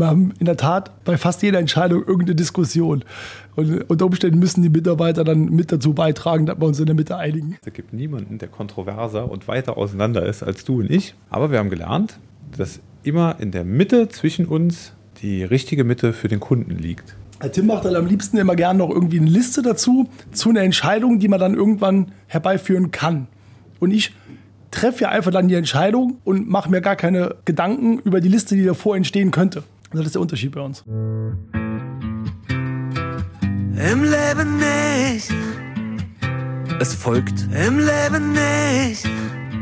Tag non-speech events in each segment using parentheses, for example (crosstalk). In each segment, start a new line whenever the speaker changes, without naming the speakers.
Wir haben in der Tat bei fast jeder Entscheidung irgendeine Diskussion. Und unter Umständen müssen die Mitarbeiter dann mit dazu beitragen, dass wir uns in der Mitte einigen.
Es gibt niemanden, der kontroverser und weiter auseinander ist als du und ich. Aber wir haben gelernt, dass immer in der Mitte zwischen uns die richtige Mitte für den Kunden liegt.
Tim macht dann am liebsten immer gerne noch irgendwie eine Liste dazu, zu einer Entscheidung, die man dann irgendwann herbeiführen kann. Und ich treffe ja einfach dann die Entscheidung und mache mir gar keine Gedanken über die Liste, die davor entstehen könnte. Das ist der Unterschied bei uns.
Im Leben nicht. Es folgt Im Leben nicht.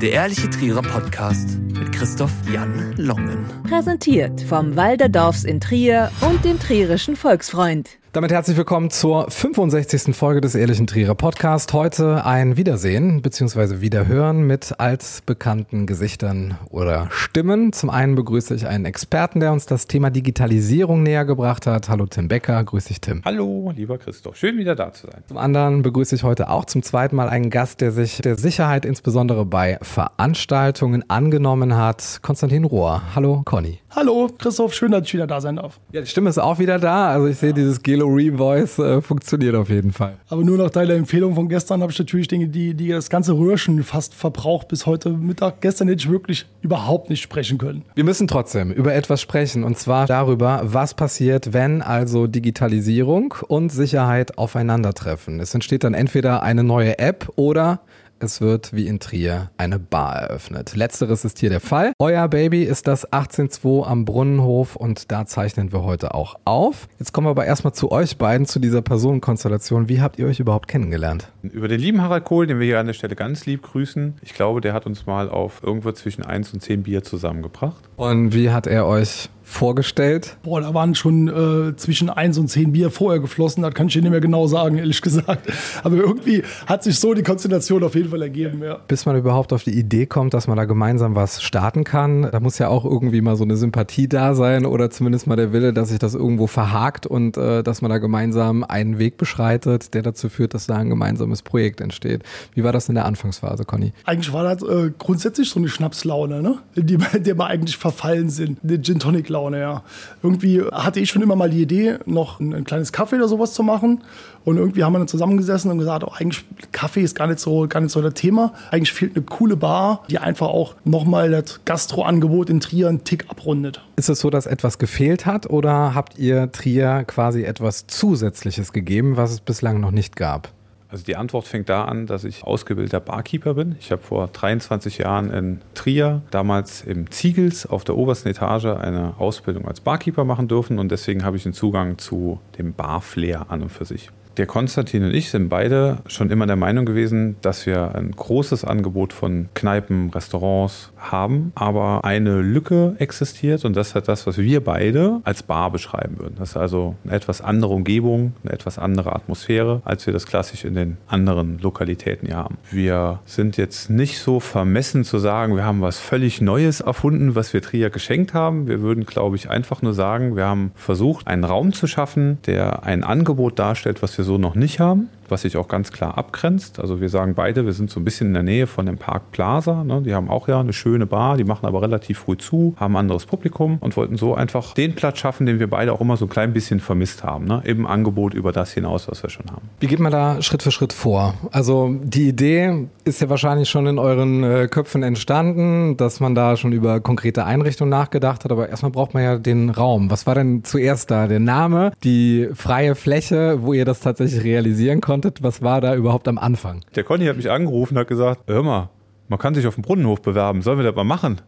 Der ehrliche Trierer Podcast mit Christoph Jan Longen.
Präsentiert vom Walderdorfs in Trier und dem Trierischen Volksfreund.
Damit herzlich willkommen zur 65. Folge des Ehrlichen Trierer Podcast. Heute ein Wiedersehen bzw. Wiederhören mit altbekannten Gesichtern oder Stimmen. Zum einen begrüße ich einen Experten, der uns das Thema Digitalisierung näher gebracht hat. Hallo Tim Becker, grüß dich Tim.
Hallo, lieber Christoph, schön wieder da zu sein.
Zum anderen begrüße ich heute auch zum zweiten Mal einen Gast, der sich der Sicherheit insbesondere bei Veranstaltungen angenommen hat. Konstantin Rohr. Hallo Conny.
Hallo Christoph, schön, dass ich wieder da sein darf.
Ja, die Stimme ist auch wieder da. Also ich sehe dieses Gelo Revoice äh, funktioniert auf jeden Fall.
Aber nur nach deiner Empfehlung von gestern habe ich natürlich Dinge, die, die das ganze Röhrchen fast verbraucht bis heute Mittag. Gestern hätte ich wirklich überhaupt nicht sprechen können.
Wir müssen trotzdem über etwas sprechen und zwar darüber, was passiert, wenn also Digitalisierung und Sicherheit aufeinandertreffen. Es entsteht dann entweder eine neue App oder es wird wie in Trier eine Bar eröffnet. Letzteres ist hier der Fall. Euer Baby ist das 182 am Brunnenhof und da zeichnen wir heute auch auf. Jetzt kommen wir aber erstmal zu euch beiden, zu dieser Personenkonstellation. Wie habt ihr euch überhaupt kennengelernt?
Über den lieben Harald Kohl, den wir hier an der Stelle ganz lieb grüßen. Ich glaube, der hat uns mal auf irgendwo zwischen 1 und 10 Bier zusammengebracht.
Und wie hat er euch vorgestellt?
Boah, da waren schon äh, zwischen 1 und 10 Bier vorher geflossen. Das kann ich dir nicht mehr genau sagen, ehrlich gesagt. Aber irgendwie hat sich so die Konstellation auf jeden Fall ergeben, ja.
Bis man überhaupt auf die Idee kommt, dass man da gemeinsam was starten kann, da muss ja auch irgendwie mal so eine Sympathie da sein oder zumindest mal der Wille, dass sich das irgendwo verhakt und äh, dass man da gemeinsam einen Weg beschreitet, der dazu führt, dass da ein gemeinsames Projekt entsteht. Wie war das in der Anfangsphase, Conny?
Eigentlich war das äh, grundsätzlich so eine Schnapslaune, ne? in die, in die wir eigentlich verfallen sind. Eine Gin Tonic Laune, ja. Irgendwie hatte ich schon immer mal die Idee, noch ein, ein, kleines Kaffee oder sowas zu machen. Und irgendwie haben wir dann zusammengesessen und gesagt, oh, eigentlich Kaffee ist gar nicht so, gar nicht so das Thema. Eigentlich fehlt eine coole Bar, die einfach auch nochmal das Gastroangebot in Trier einen Tick abrundet.
Ist es so, dass etwas gefehlt hat oder habt ihr Trier quasi etwas Zusätzliches gegeben, was es bislang noch nicht gab?
Also die Antwort fängt da an, dass ich ausgebildeter Barkeeper bin. Ich habe vor 23 Jahren in Trier, damals im Ziegels auf der obersten Etage, eine Ausbildung als Barkeeper machen dürfen und deswegen habe ich einen Zugang zu dem Barflair an und für sich. Der Konstantin und ich sind beide schon immer der Meinung gewesen, dass wir ein großes Angebot von Kneipen, Restaurants haben, aber eine Lücke existiert und das ist das, was wir beide als Bar beschreiben würden. Das ist also eine etwas andere Umgebung, eine etwas andere Atmosphäre, als wir das klassisch in den anderen Lokalitäten hier haben. Wir sind jetzt nicht so vermessen zu sagen, wir haben was völlig Neues erfunden, was wir Trier geschenkt haben. Wir würden, glaube ich, einfach nur sagen, wir haben versucht, einen Raum zu schaffen, der ein Angebot darstellt, was wir so noch nicht haben was sich auch ganz klar abgrenzt. Also wir sagen beide, wir sind so ein bisschen in der Nähe von dem Park Plaza. Ne? Die haben auch ja eine schöne Bar, die machen aber relativ früh zu, haben ein anderes Publikum und wollten so einfach den Platz schaffen, den wir beide auch immer so ein klein bisschen vermisst haben. Ne? Im Angebot über das hinaus, was wir schon haben.
Wie geht man da Schritt für Schritt vor? Also die Idee ist ja wahrscheinlich schon in euren äh, Köpfen entstanden, dass man da schon über konkrete Einrichtungen nachgedacht hat, aber erstmal braucht man ja den Raum. Was war denn zuerst da? Der Name, die freie Fläche, wo ihr das tatsächlich realisieren konntet? Konntet? Was war da überhaupt am Anfang?
Der Conny hat mich angerufen und hat gesagt, hör mal, man kann sich auf dem Brunnenhof bewerben, sollen wir das mal machen?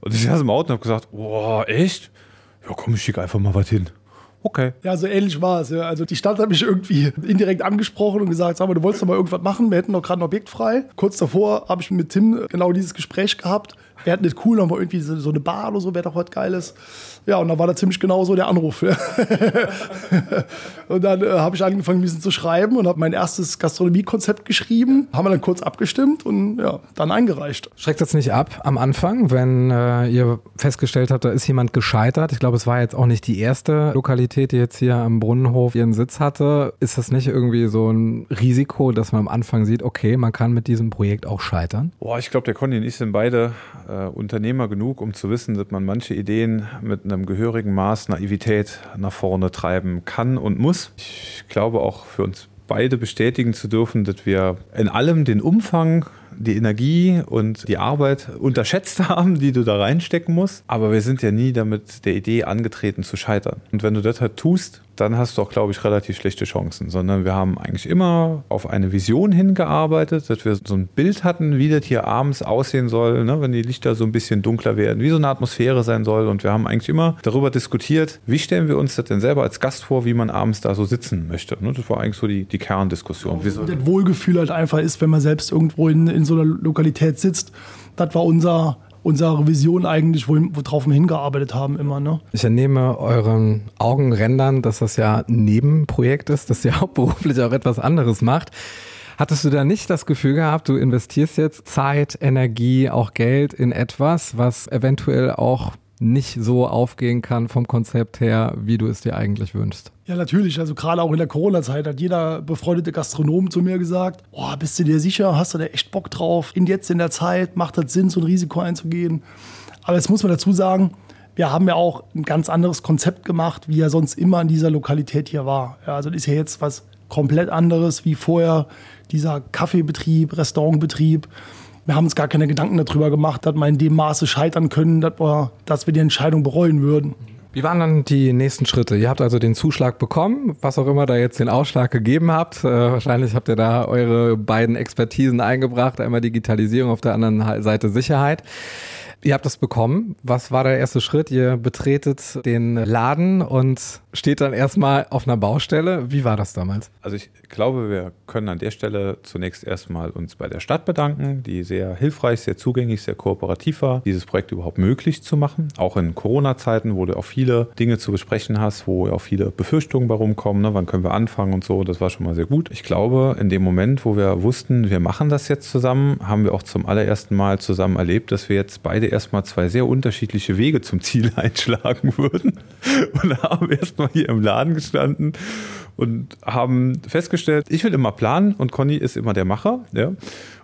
Und ich saß im Auto und habe gesagt, boah, echt? Ja komm, ich schicke einfach mal was hin. Okay.
Ja, so ähnlich war es. Ja. Also die Stadt hat mich irgendwie indirekt angesprochen und gesagt, sag mal, du wolltest doch mal irgendwas machen, wir hätten doch gerade ein Objekt frei. Kurz davor habe ich mit Tim genau dieses Gespräch gehabt. Wir hätten nicht cool, aber irgendwie so eine Bar oder so wäre doch was Geiles. Ja, und da war da ziemlich genau so der Anruf. (laughs) und dann äh, habe ich angefangen, ein bisschen zu schreiben und habe mein erstes Gastronomiekonzept geschrieben. Haben wir dann kurz abgestimmt und ja, dann eingereicht.
Schreckt das nicht ab am Anfang, wenn äh, ihr festgestellt habt, da ist jemand gescheitert? Ich glaube, es war jetzt auch nicht die erste Lokalität Lokalität, die jetzt hier am Brunnenhof ihren Sitz hatte, ist das nicht irgendwie so ein Risiko, dass man am Anfang sieht, okay, man kann mit diesem Projekt auch scheitern?
Boah, ich glaube, der Conny und ich sind beide äh, Unternehmer genug, um zu wissen, dass man manche Ideen mit einem gehörigen Maß Naivität nach vorne treiben kann und muss. Ich glaube auch für uns beide bestätigen zu dürfen, dass wir in allem den Umfang die Energie und die Arbeit unterschätzt (laughs) haben, die du da reinstecken musst. Aber wir sind ja nie damit der Idee angetreten zu scheitern. Und wenn du das halt tust, dann hast du auch, glaube ich, relativ schlechte Chancen. Sondern wir haben eigentlich immer auf eine Vision hingearbeitet, dass wir so ein Bild hatten, wie das hier abends aussehen soll, ne, wenn die Lichter so ein bisschen dunkler werden, wie so eine Atmosphäre sein soll. Und wir haben eigentlich immer darüber diskutiert, wie stellen wir uns das denn selber als Gast vor, wie man abends da so sitzen möchte. Ne? Das war eigentlich so die, die Kerndiskussion.
Wie das Wohlgefühl halt einfach ist, wenn man selbst irgendwo in, in so einer Lokalität sitzt. Das war unser unsere Vision eigentlich, worauf wir hingearbeitet haben immer. Ne?
Ich entnehme euren Augenrändern, dass das ja ein Nebenprojekt ist, dass (laughs) ihr hauptberuflich auch etwas anderes macht. Hattest du da nicht das Gefühl gehabt, du investierst jetzt Zeit, Energie, auch Geld in etwas, was eventuell auch nicht so aufgehen kann vom Konzept her, wie du es dir eigentlich wünschst?
Ja, natürlich. Also gerade auch in der Corona-Zeit hat jeder befreundete Gastronom zu mir gesagt, oh, bist du dir sicher, hast du da echt Bock drauf? In jetzt in der Zeit macht das Sinn, so ein Risiko einzugehen. Aber jetzt muss man dazu sagen, wir haben ja auch ein ganz anderes Konzept gemacht, wie ja sonst immer in dieser Lokalität hier war. Ja, also das ist ja jetzt was komplett anderes wie vorher dieser Kaffeebetrieb, Restaurantbetrieb. Wir haben uns gar keine Gedanken darüber gemacht, dass wir in dem Maße scheitern können, dass wir, dass wir die Entscheidung bereuen würden.
Wie waren dann die nächsten Schritte? Ihr habt also den Zuschlag bekommen, was auch immer da jetzt den Ausschlag gegeben habt. Äh, wahrscheinlich habt ihr da eure beiden Expertisen eingebracht, einmal Digitalisierung, auf der anderen Seite Sicherheit. Ihr habt das bekommen. Was war der erste Schritt? Ihr betretet den Laden und steht dann erstmal auf einer Baustelle. Wie war das damals?
Also ich glaube, wir können an der Stelle zunächst erstmal uns bei der Stadt bedanken, die sehr hilfreich, sehr zugänglich, sehr kooperativ war, dieses Projekt überhaupt möglich zu machen. Auch in Corona-Zeiten, wo du auch viele Dinge zu besprechen hast, wo auch viele Befürchtungen warum kommen, ne? wann können wir anfangen und so. Das war schon mal sehr gut. Ich glaube, in dem Moment, wo wir wussten, wir machen das jetzt zusammen, haben wir auch zum allerersten Mal zusammen erlebt, dass wir jetzt beide erstmal zwei sehr unterschiedliche Wege zum Ziel (laughs) einschlagen würden und haben erstmal hier im Laden gestanden und haben festgestellt, ich will immer planen und Conny ist immer der Macher. Ja?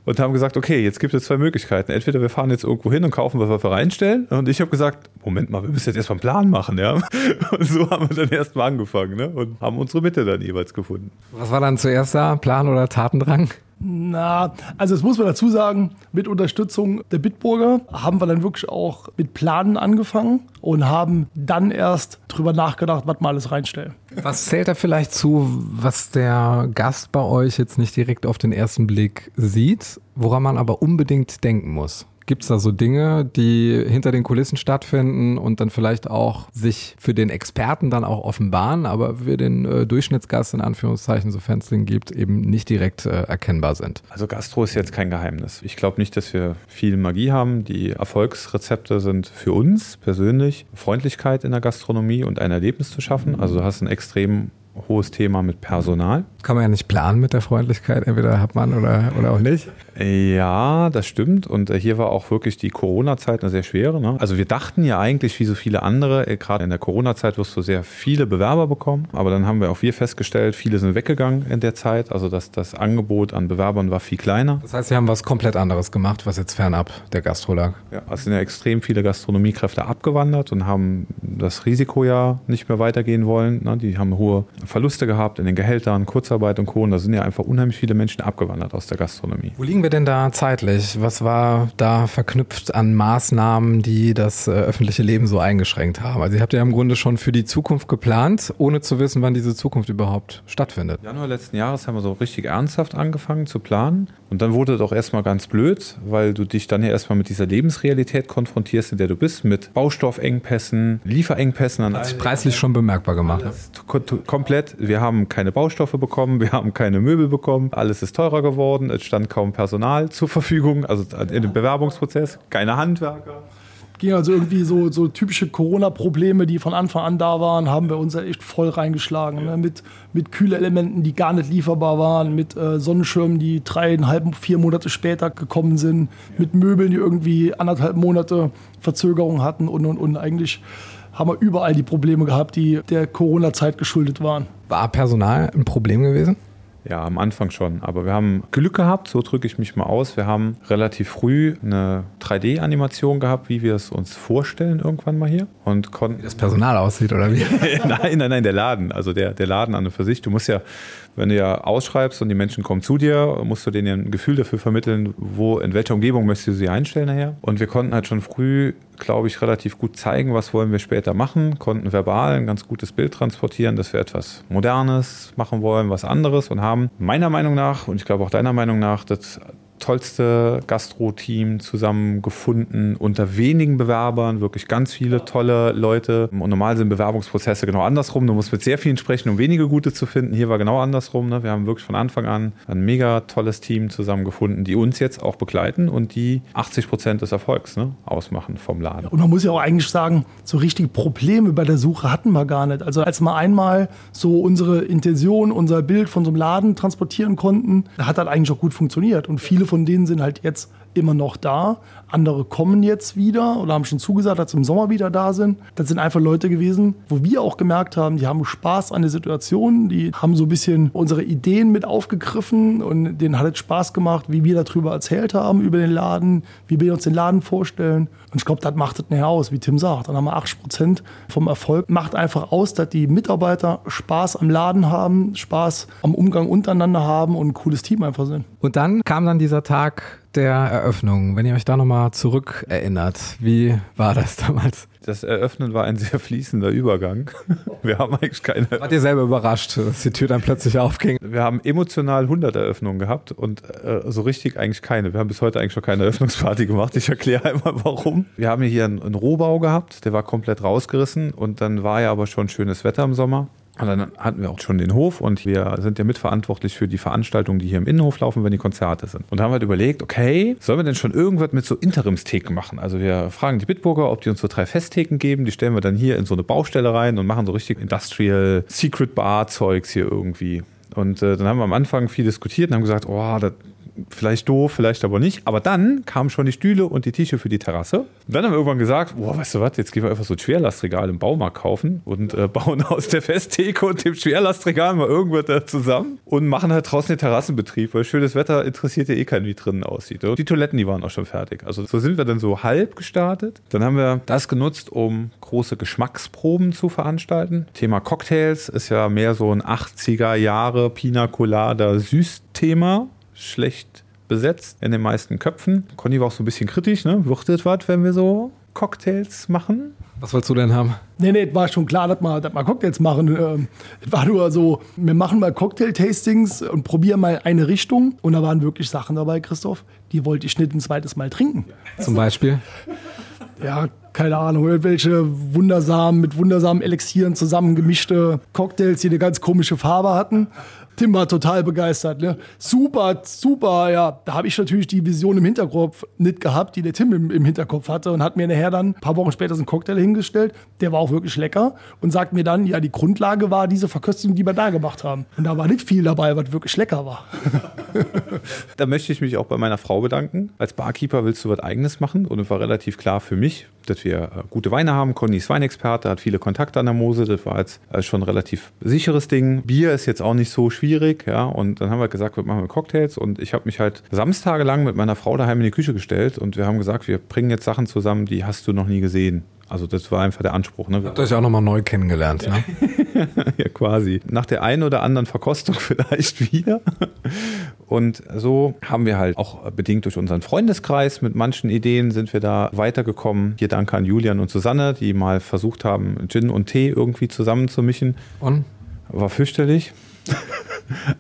Und haben gesagt, okay, jetzt gibt es zwei Möglichkeiten. Entweder wir fahren jetzt irgendwo hin und kaufen, was wir reinstellen. Und ich habe gesagt, Moment mal, wir müssen jetzt erstmal einen Plan machen. Ja? (laughs) Und so haben wir dann erstmal angefangen ne? und haben unsere Mitte dann jeweils gefunden.
Was war dann zuerst da? Plan oder Tatendrang?
Na, also das muss man dazu sagen, mit Unterstützung der Bitburger haben wir dann wirklich auch mit Planen angefangen und haben dann erst drüber nachgedacht, was wir alles reinstellen.
Was zählt da vielleicht zu, was der Gast bei euch jetzt nicht direkt auf den ersten Blick sieht, woran man aber unbedingt denken muss? Gibt es da so Dinge, die hinter den Kulissen stattfinden und dann vielleicht auch sich für den Experten dann auch offenbaren, aber für den äh, Durchschnittsgast in Anführungszeichen, es den gibt, eben nicht direkt äh, erkennbar sind?
Also Gastro ist jetzt kein Geheimnis. Ich glaube nicht, dass wir viel Magie haben. Die Erfolgsrezepte sind für uns persönlich Freundlichkeit in der Gastronomie und ein Erlebnis zu schaffen. Also du hast ein extrem hohes Thema mit Personal.
Kann man ja nicht planen mit der Freundlichkeit, entweder hat man oder, oder auch nicht.
Ja, das stimmt. Und äh, hier war auch wirklich die Corona-Zeit eine sehr schwere. Ne? Also wir dachten ja eigentlich, wie so viele andere, äh, gerade in der Corona-Zeit wirst du sehr viele Bewerber bekommen. Aber dann haben wir auch wir festgestellt, viele sind weggegangen in der Zeit. Also das, das Angebot an Bewerbern war viel kleiner.
Das heißt, sie haben was komplett anderes gemacht, was jetzt fernab der Gastro lag.
Ja, es sind ja extrem viele Gastronomiekräfte abgewandert und haben das Risiko ja nicht mehr weitergehen wollen. Ne? Die haben hohe Verluste gehabt in den Gehältern, Kurzarbeit und Co. Und da sind ja einfach unheimlich viele Menschen abgewandert aus der Gastronomie.
Wo liegen wir denn da zeitlich? Was war da verknüpft an Maßnahmen, die das äh, öffentliche Leben so eingeschränkt haben? Also ihr habt ja im Grunde schon für die Zukunft geplant, ohne zu wissen, wann diese Zukunft überhaupt stattfindet.
Januar letzten Jahres haben wir so richtig ernsthaft angefangen zu planen. Und dann wurde es auch erstmal ganz blöd, weil du dich dann ja erstmal mit dieser Lebensrealität konfrontierst, in der du bist, mit Baustoffengpässen, Lieferengpässen.
Hat sich preislich schon bemerkbar gemacht. Ne?
Komplett. Wir haben keine Baustoffe bekommen, wir haben keine Möbel bekommen, alles ist teurer geworden, es stand kaum Personal zur Verfügung, also in dem Bewerbungsprozess, keine Handwerker
ging also irgendwie so, so typische Corona-Probleme, die von Anfang an da waren, haben wir uns echt voll reingeschlagen. Ne? Mit, mit Kühlelementen, die gar nicht lieferbar waren, mit äh, Sonnenschirmen, die dreieinhalb, vier Monate später gekommen sind, mit Möbeln, die irgendwie anderthalb Monate Verzögerung hatten und und und. Eigentlich haben wir überall die Probleme gehabt, die der Corona-Zeit geschuldet waren.
War Personal ein Problem gewesen?
Ja, am Anfang schon. Aber wir haben Glück gehabt, so drücke ich mich mal aus. Wir haben relativ früh eine 3D-Animation gehabt, wie wir es uns vorstellen irgendwann mal hier. Und konnten. Wie
das Personal aussieht, oder wie? (laughs)
nein, nein, nein, der Laden. Also der, der Laden an und für sich. Du musst ja wenn du ja ausschreibst und die Menschen kommen zu dir, musst du denen ja ein Gefühl dafür vermitteln, wo, in welcher Umgebung möchtest du sie einstellen nachher. Und wir konnten halt schon früh, glaube ich, relativ gut zeigen, was wollen wir später machen, konnten verbal ein ganz gutes Bild transportieren, dass wir etwas Modernes machen wollen, was anderes und haben meiner Meinung nach und ich glaube auch deiner Meinung nach das tollste Gastro-Team zusammengefunden unter wenigen Bewerbern, wirklich ganz viele tolle Leute. Und normal sind Bewerbungsprozesse genau andersrum. Du musst mit sehr vielen sprechen, um wenige gute zu finden. Hier war genau andersrum. Ne? Wir haben wirklich von Anfang an ein mega tolles Team zusammengefunden, die uns jetzt auch begleiten und die 80 Prozent des Erfolgs ne, ausmachen vom Laden.
Und man muss ja auch eigentlich sagen, so richtige Probleme bei der Suche hatten wir gar nicht. Also als wir einmal so unsere Intention, unser Bild von so einem Laden transportieren konnten, hat das eigentlich auch gut funktioniert. Und viele von denen sind halt jetzt immer noch da. Andere kommen jetzt wieder oder haben schon zugesagt, dass sie im Sommer wieder da sind. Das sind einfach Leute gewesen, wo wir auch gemerkt haben, die haben Spaß an der Situation, die haben so ein bisschen unsere Ideen mit aufgegriffen und denen hat es Spaß gemacht, wie wir darüber erzählt haben, über den Laden, wie wir uns den Laden vorstellen. Und ich glaube, das macht es nachher aus, wie Tim sagt. Dann haben wir 80 Prozent vom Erfolg. Macht einfach aus, dass die Mitarbeiter Spaß am Laden haben, Spaß am Umgang untereinander haben und ein cooles Team einfach sind.
Und dann kam dann dieser Tag, der Eröffnung, wenn ihr euch da nochmal zurückerinnert, wie war das damals?
Das Eröffnen war ein sehr fließender Übergang. (laughs) Wir haben eigentlich keine.
Wart ihr selber überrascht, dass die Tür dann plötzlich aufging?
Wir haben emotional 100 Eröffnungen gehabt und äh, so richtig eigentlich keine. Wir haben bis heute eigentlich schon keine Eröffnungsparty gemacht. Ich erkläre einmal warum. Wir haben hier einen, einen Rohbau gehabt, der war komplett rausgerissen und dann war ja aber schon schönes Wetter im Sommer. Und dann hatten wir auch schon den Hof und wir sind ja mitverantwortlich für die Veranstaltungen, die hier im Innenhof laufen, wenn die Konzerte sind. Und da haben wir halt überlegt, okay, sollen wir denn schon irgendwas mit so Interimstheken machen? Also wir fragen die Bitburger, ob die uns so drei Festtheken geben. Die stellen wir dann hier in so eine Baustelle rein und machen so richtig Industrial Secret Bar Zeugs hier irgendwie. Und äh, dann haben wir am Anfang viel diskutiert und haben gesagt, oh, das vielleicht doof, vielleicht aber nicht. Aber dann kamen schon die Stühle und die Tische für die Terrasse. Dann haben wir irgendwann gesagt, boah, weißt du was, jetzt gehen wir einfach so ein Schwerlastregal im Baumarkt kaufen und äh, (laughs) bauen aus der Festtheke und dem Schwerlastregal mal irgendwas da zusammen und machen halt draußen den Terrassenbetrieb, weil schönes Wetter interessiert ja eh keinen, wie drinnen aussieht. Und die Toiletten, die waren auch schon fertig. Also so sind wir dann so halb gestartet. Dann haben wir das genutzt, um große Geschmacksproben zu veranstalten. Thema Cocktails ist ja mehr so ein 80er Jahre Pina Colada Süßthema schlecht besetzt in den meisten Köpfen. Conny war auch so ein bisschen kritisch, ne? Wird das was, wenn wir so Cocktails machen?
Was wolltest du denn haben?
Nee, nee, war schon klar, dass wir, dass wir Cocktails machen. Ähm, es war nur so, wir machen mal Cocktail-Tastings und probieren mal eine Richtung. Und da waren wirklich Sachen dabei, Christoph, die wollte ich nicht ein zweites Mal trinken.
Zum Beispiel?
Ja, keine Ahnung, irgendwelche wundersamen, mit wundersamen Elixieren zusammengemischte Cocktails, die eine ganz komische Farbe hatten. Tim war total begeistert. Ne? Super, super, ja. Da habe ich natürlich die Vision im Hinterkopf nicht gehabt, die der Tim im, im, Hinterkopf hatte und hat mir nachher dann ein paar Wochen später so einen Cocktail hingestellt. Der war auch wirklich lecker und sagt mir dann, ja, die Grundlage war diese Verköstigung, die wir da gemacht haben. Und da war nicht viel dabei, was wirklich lecker war. (laughs)
da möchte ich mich auch bei meiner Frau bedanken. Als Barkeeper willst du was Eigenes machen und es war relativ klar für mich, dass wir äh, gute Weine haben. Conny ist Weinexperte, hat viele Kontakte an der Mose. Das war jetzt äh, schon ein relativ sicheres Ding. Bier ist jetzt auch nicht so schwierig. Ja? Und dann haben wir gesagt, wir machen Cocktails. Und ich habe mich halt Samstage lang mit meiner Frau daheim in die Küche gestellt. Und wir haben gesagt, wir bringen jetzt Sachen zusammen, die hast du noch nie gesehen. Also das war einfach der Anspruch. Ne?
Habt ihr euch auch nochmal neu kennengelernt,
ne? (laughs) ja, quasi. Nach der einen oder anderen Verkostung (laughs) vielleicht wieder. Und so haben wir halt auch bedingt durch unseren Freundeskreis mit manchen Ideen sind wir da weitergekommen. Hier danke an Julian und Susanne, die mal versucht haben, Gin und Tee irgendwie zusammenzumischen.
Und?
War fürchterlich.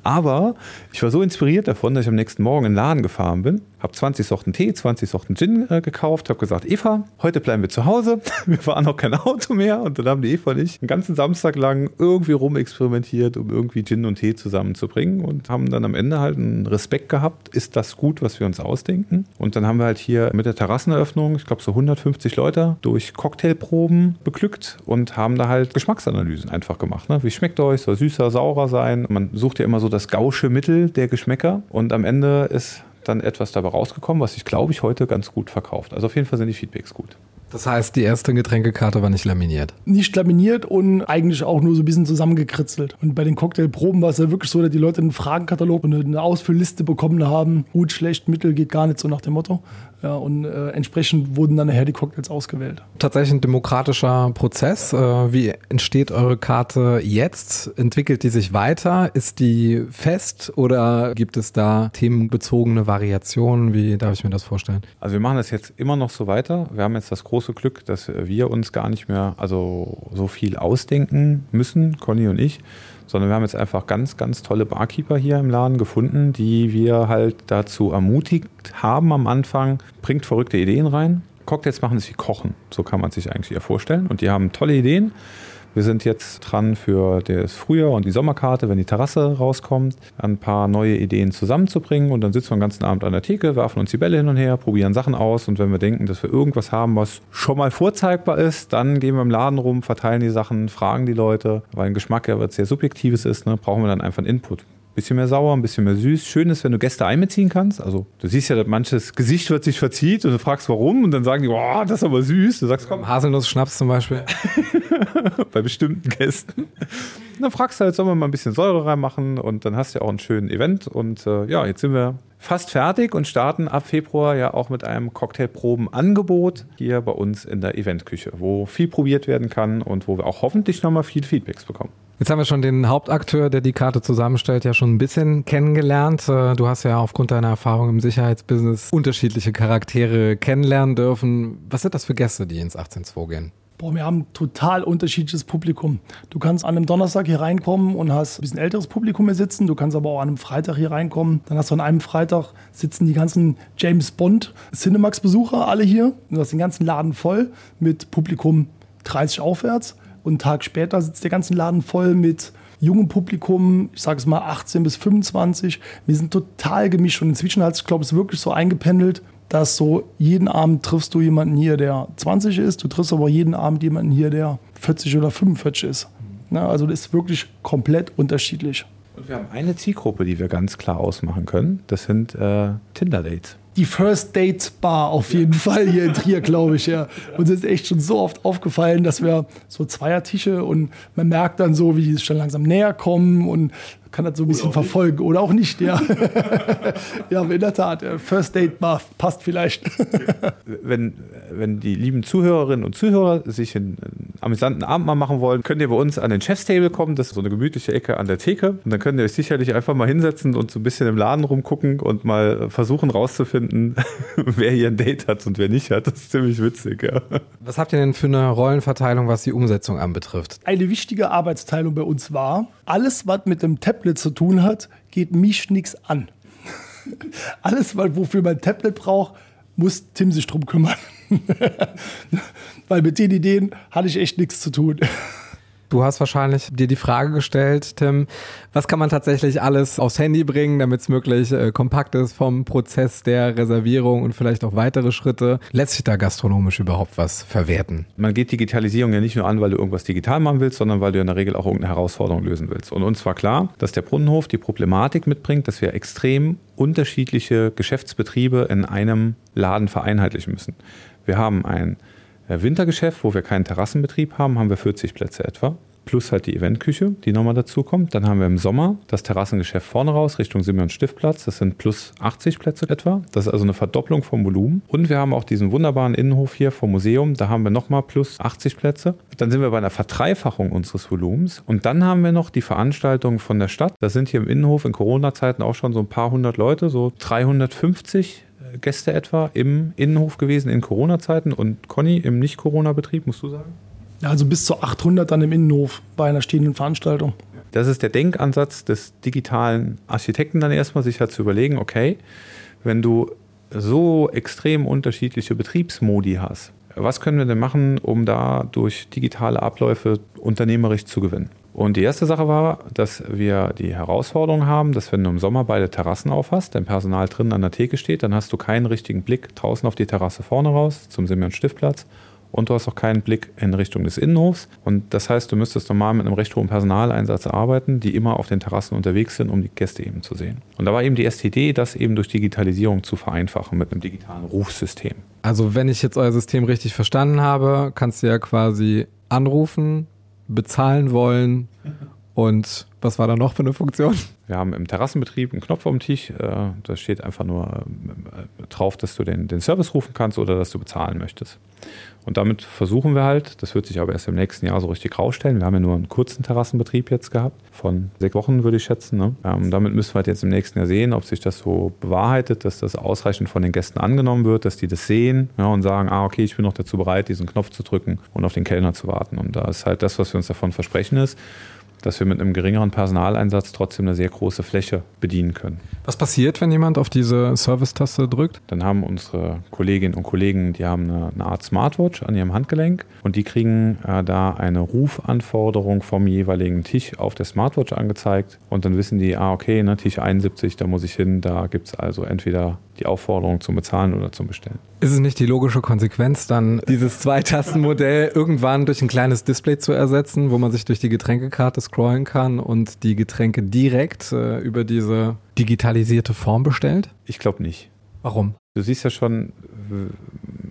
Aber ich war so inspiriert davon, dass ich am nächsten Morgen in den Laden gefahren bin habe 20 Sorten Tee, 20 Sorten Gin äh, gekauft, habe gesagt, Eva, heute bleiben wir zu Hause. (laughs) Wir fahren noch kein Auto mehr. Und dann haben die Eva und ich einen ganzen Samstag lang irgendwie rumexperimentiert, um irgendwie Gin und Tee zusammenzubringen und haben dann am Ende halt einen Respekt gehabt, ist das gut, was wir uns ausdenken? Und dann haben wir halt hier mit der Terrasseneröffnung, ich glaube so 150 Leute, durch Cocktailproben beglückt und haben da halt Geschmacksanalysen einfach gemacht. Ne? Wie schmeckt euch? Soll süßer, saurer sein? Man sucht ja immer so das gausche Mittel der Geschmäcker und am Ende ist dann etwas dabei rausgekommen, was sich, glaube ich, heute ganz gut verkauft. Also auf jeden Fall sind die Feedbacks gut.
Das heißt, die erste Getränkekarte war nicht laminiert.
Nicht laminiert und eigentlich auch nur so ein bisschen zusammengekritzelt. Und bei den Cocktailproben war es ja wirklich so, dass die Leute einen Fragenkatalog und eine Ausfüllliste bekommen haben. Gut, schlecht, mittel geht gar nicht so nach dem Motto. Ja, und äh, entsprechend wurden dann nachher die Cocktails ausgewählt.
Tatsächlich ein demokratischer Prozess. Äh, wie entsteht eure Karte jetzt? Entwickelt die sich weiter? Ist die fest oder gibt es da themenbezogene Variationen? Wie darf ich mir das vorstellen?
Also wir machen das jetzt immer noch so weiter. Wir haben jetzt das große Glück, dass wir uns gar nicht mehr also so viel ausdenken müssen, Conny und ich, sondern wir haben jetzt einfach ganz, ganz tolle Barkeeper hier im Laden gefunden, die wir halt dazu ermutigt haben am Anfang, bringt verrückte Ideen rein. Cocktails machen ist wie Kochen, so kann man sich eigentlich eher vorstellen. Und die haben tolle Ideen wir sind jetzt dran für das Frühjahr und die Sommerkarte, wenn die Terrasse rauskommt, ein paar neue Ideen zusammenzubringen. Und dann sitzen wir den ganzen Abend an der Theke, werfen uns die Bälle hin und her, probieren Sachen aus. Und wenn wir denken, dass wir irgendwas haben, was schon mal vorzeigbar ist, dann gehen wir im Laden rum, verteilen die Sachen, fragen die Leute, weil ein Geschmack ja was sehr Subjektives ist, ne, brauchen wir dann einfach einen Input bisschen mehr sauer, ein bisschen mehr süß. Schön ist, wenn du Gäste einbeziehen kannst. Also du siehst ja, dass manches Gesicht wird sich verzieht und du fragst warum und dann sagen die, oh, das ist aber süß. Du sagst, komm.
Haselnuss-Schnaps zum Beispiel. (laughs)
Bei bestimmten Gästen. Und dann fragst du halt, sollen wir mal ein bisschen Säure reinmachen und dann hast du ja auch einen schönen Event. Und äh, ja, jetzt sind wir fast fertig und starten ab Februar ja auch mit einem Cocktailprobenangebot hier bei uns in der Eventküche, wo viel probiert werden kann und wo wir auch hoffentlich nochmal viel Feedbacks bekommen.
Jetzt haben wir schon den Hauptakteur, der die Karte zusammenstellt, ja schon ein bisschen kennengelernt. Äh, du hast ja aufgrund deiner Erfahrung im Sicherheitsbusiness unterschiedliche Charaktere kennenlernen dürfen. Was sind das für Gäste, die ins 18.2 gehen?
Boah, wir haben total unterschiedliches Publikum. Du kannst an einem Donnerstag hier reinkommen und hast ein bisschen älteres Publikum hier sitzen. Du kannst aber auch an einem Freitag hier reinkommen. Dann hast du an einem Freitag sitzen die ganzen James Bond Cinemax-Besucher alle hier. Du hast den ganzen Laden voll mit Publikum 30 aufwärts. Und einen Tag später sitzt der ganze Laden voll mit jungem Publikum, ich sage es mal 18 bis 25. Wir sind total gemischt und inzwischen hat es, glaube ich, wirklich so eingependelt, dass so jeden Abend triffst du jemanden hier, der 20 ist, du triffst aber jeden Abend jemanden hier, der 40 oder 45 ist. Ja, also das ist wirklich komplett unterschiedlich.
Und wir haben eine Zielgruppe, die wir ganz klar ausmachen können. Das sind äh, Tinder-Dates
die First Date Bar auf jeden Fall hier in Trier, (laughs) glaube ich. Ja. Uns ist echt schon so oft aufgefallen, dass wir so Zweiertische und man merkt dann so, wie die schon langsam näher kommen und kann das so ein bisschen verfolgen oder auch nicht, ja. (laughs) ja, in der Tat, First Date passt vielleicht. (laughs)
wenn, wenn die lieben Zuhörerinnen und Zuhörer sich einen amüsanten Abend mal machen wollen, könnt ihr bei uns an den Chef's Table kommen. Das ist so eine gemütliche Ecke an der Theke. Und dann könnt ihr euch sicherlich einfach mal hinsetzen und so ein bisschen im Laden rumgucken und mal versuchen rauszufinden, (laughs) wer hier ein Date hat und wer nicht hat. Das ist ziemlich witzig, ja.
Was habt ihr denn für eine Rollenverteilung, was die Umsetzung anbetrifft?
Eine wichtige Arbeitsteilung bei uns war, alles, was mit dem Tablet zu tun hat, geht mich nichts an. (laughs) alles, wofür man ein Tablet braucht, muss Tim sich drum kümmern. (laughs) Weil mit den Ideen hatte ich echt nichts zu tun. (laughs)
Du hast wahrscheinlich dir die Frage gestellt, Tim, was kann man tatsächlich alles aufs Handy bringen, damit es möglich äh, kompakt ist vom Prozess der Reservierung und vielleicht auch weitere Schritte. Lässt sich da gastronomisch überhaupt was verwerten?
Man geht Digitalisierung ja nicht nur an, weil du irgendwas digital machen willst, sondern weil du in der Regel auch irgendeine Herausforderung lösen willst. Und uns war klar, dass der Brunnenhof die Problematik mitbringt, dass wir extrem unterschiedliche Geschäftsbetriebe in einem Laden vereinheitlichen müssen. Wir haben ein Wintergeschäft, wo wir keinen Terrassenbetrieb haben, haben wir 40 Plätze etwa. Plus halt die Eventküche, die nochmal dazu kommt. Dann haben wir im Sommer das Terrassengeschäft vorne raus Richtung Simeon Stiftplatz. Das sind plus 80 Plätze etwa. Das ist also eine Verdopplung vom Volumen. Und wir haben auch diesen wunderbaren Innenhof hier vom Museum. Da haben wir nochmal plus 80 Plätze. Dann sind wir bei einer Verdreifachung unseres Volumens. Und dann haben wir noch die Veranstaltungen von der Stadt. Das sind hier im Innenhof in Corona-Zeiten auch schon so ein paar hundert Leute, so 350 Gäste etwa im Innenhof gewesen in Corona-Zeiten und Conny im Nicht-Corona-Betrieb, musst du sagen?
Also bis zu 800 dann im Innenhof bei einer stehenden Veranstaltung.
Das ist der Denkansatz des digitalen Architekten dann erstmal, sich halt zu überlegen, okay, wenn du so extrem unterschiedliche Betriebsmodi hast, was können wir denn machen, um da durch digitale Abläufe unternehmerisch zu gewinnen? Und die erste Sache war, dass wir die Herausforderung haben, dass wenn du im Sommer beide Terrassen aufhast, dein Personal drinnen an der Theke steht, dann hast du keinen richtigen Blick draußen auf die Terrasse vorne raus zum Simeon Stiftplatz und du hast auch keinen Blick in Richtung des Innenhofs. Und das heißt, du müsstest normal mit einem recht hohen Personaleinsatz arbeiten, die immer auf den Terrassen unterwegs sind, um die Gäste eben zu sehen. Und da war eben die Idee, das eben durch Digitalisierung zu vereinfachen mit einem digitalen Rufsystem.
Also wenn ich jetzt euer System richtig verstanden habe, kannst du ja quasi anrufen, bezahlen wollen und was war da noch für eine Funktion?
Wir haben im Terrassenbetrieb einen Knopf am Tisch. Äh, da steht einfach nur äh, drauf, dass du den, den Service rufen kannst oder dass du bezahlen möchtest. Und damit versuchen wir halt, das wird sich aber erst im nächsten Jahr so richtig rausstellen. Wir haben ja nur einen kurzen Terrassenbetrieb jetzt gehabt, von sechs Wochen würde ich schätzen. Ne? Ähm, damit müssen wir halt jetzt im nächsten Jahr sehen, ob sich das so bewahrheitet, dass das ausreichend von den Gästen angenommen wird, dass die das sehen ja, und sagen, ah, okay, ich bin noch dazu bereit, diesen Knopf zu drücken und auf den Kellner zu warten. Und da ist halt das, was wir uns davon versprechen, ist, dass wir mit einem geringeren Personaleinsatz trotzdem eine sehr große Fläche bedienen können.
Was passiert, wenn jemand auf diese Service-Taste drückt?
Dann haben unsere Kolleginnen und Kollegen, die haben eine, eine Art Smartwatch an ihrem Handgelenk und die kriegen äh, da eine Rufanforderung vom jeweiligen Tisch auf der Smartwatch angezeigt und dann wissen die, ah okay, ne, Tisch 71, da muss ich hin, da gibt es also entweder die Aufforderung zum Bezahlen oder zum Bestellen.
Ist es nicht die logische Konsequenz, dann dieses Zweitastenmodell irgendwann durch ein kleines Display zu ersetzen, wo man sich durch die Getränkekarte scrollen kann und die Getränke direkt äh, über diese digitalisierte Form bestellt?
Ich glaube nicht.
Warum?
Du siehst ja schon,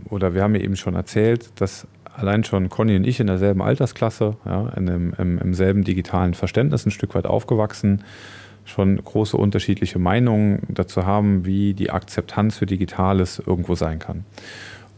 oder wir haben ja eben schon erzählt, dass allein schon Conny und ich in derselben Altersklasse, ja, in dem, im, im selben digitalen Verständnis ein Stück weit aufgewachsen, schon große unterschiedliche Meinungen dazu haben, wie die Akzeptanz für Digitales irgendwo sein kann.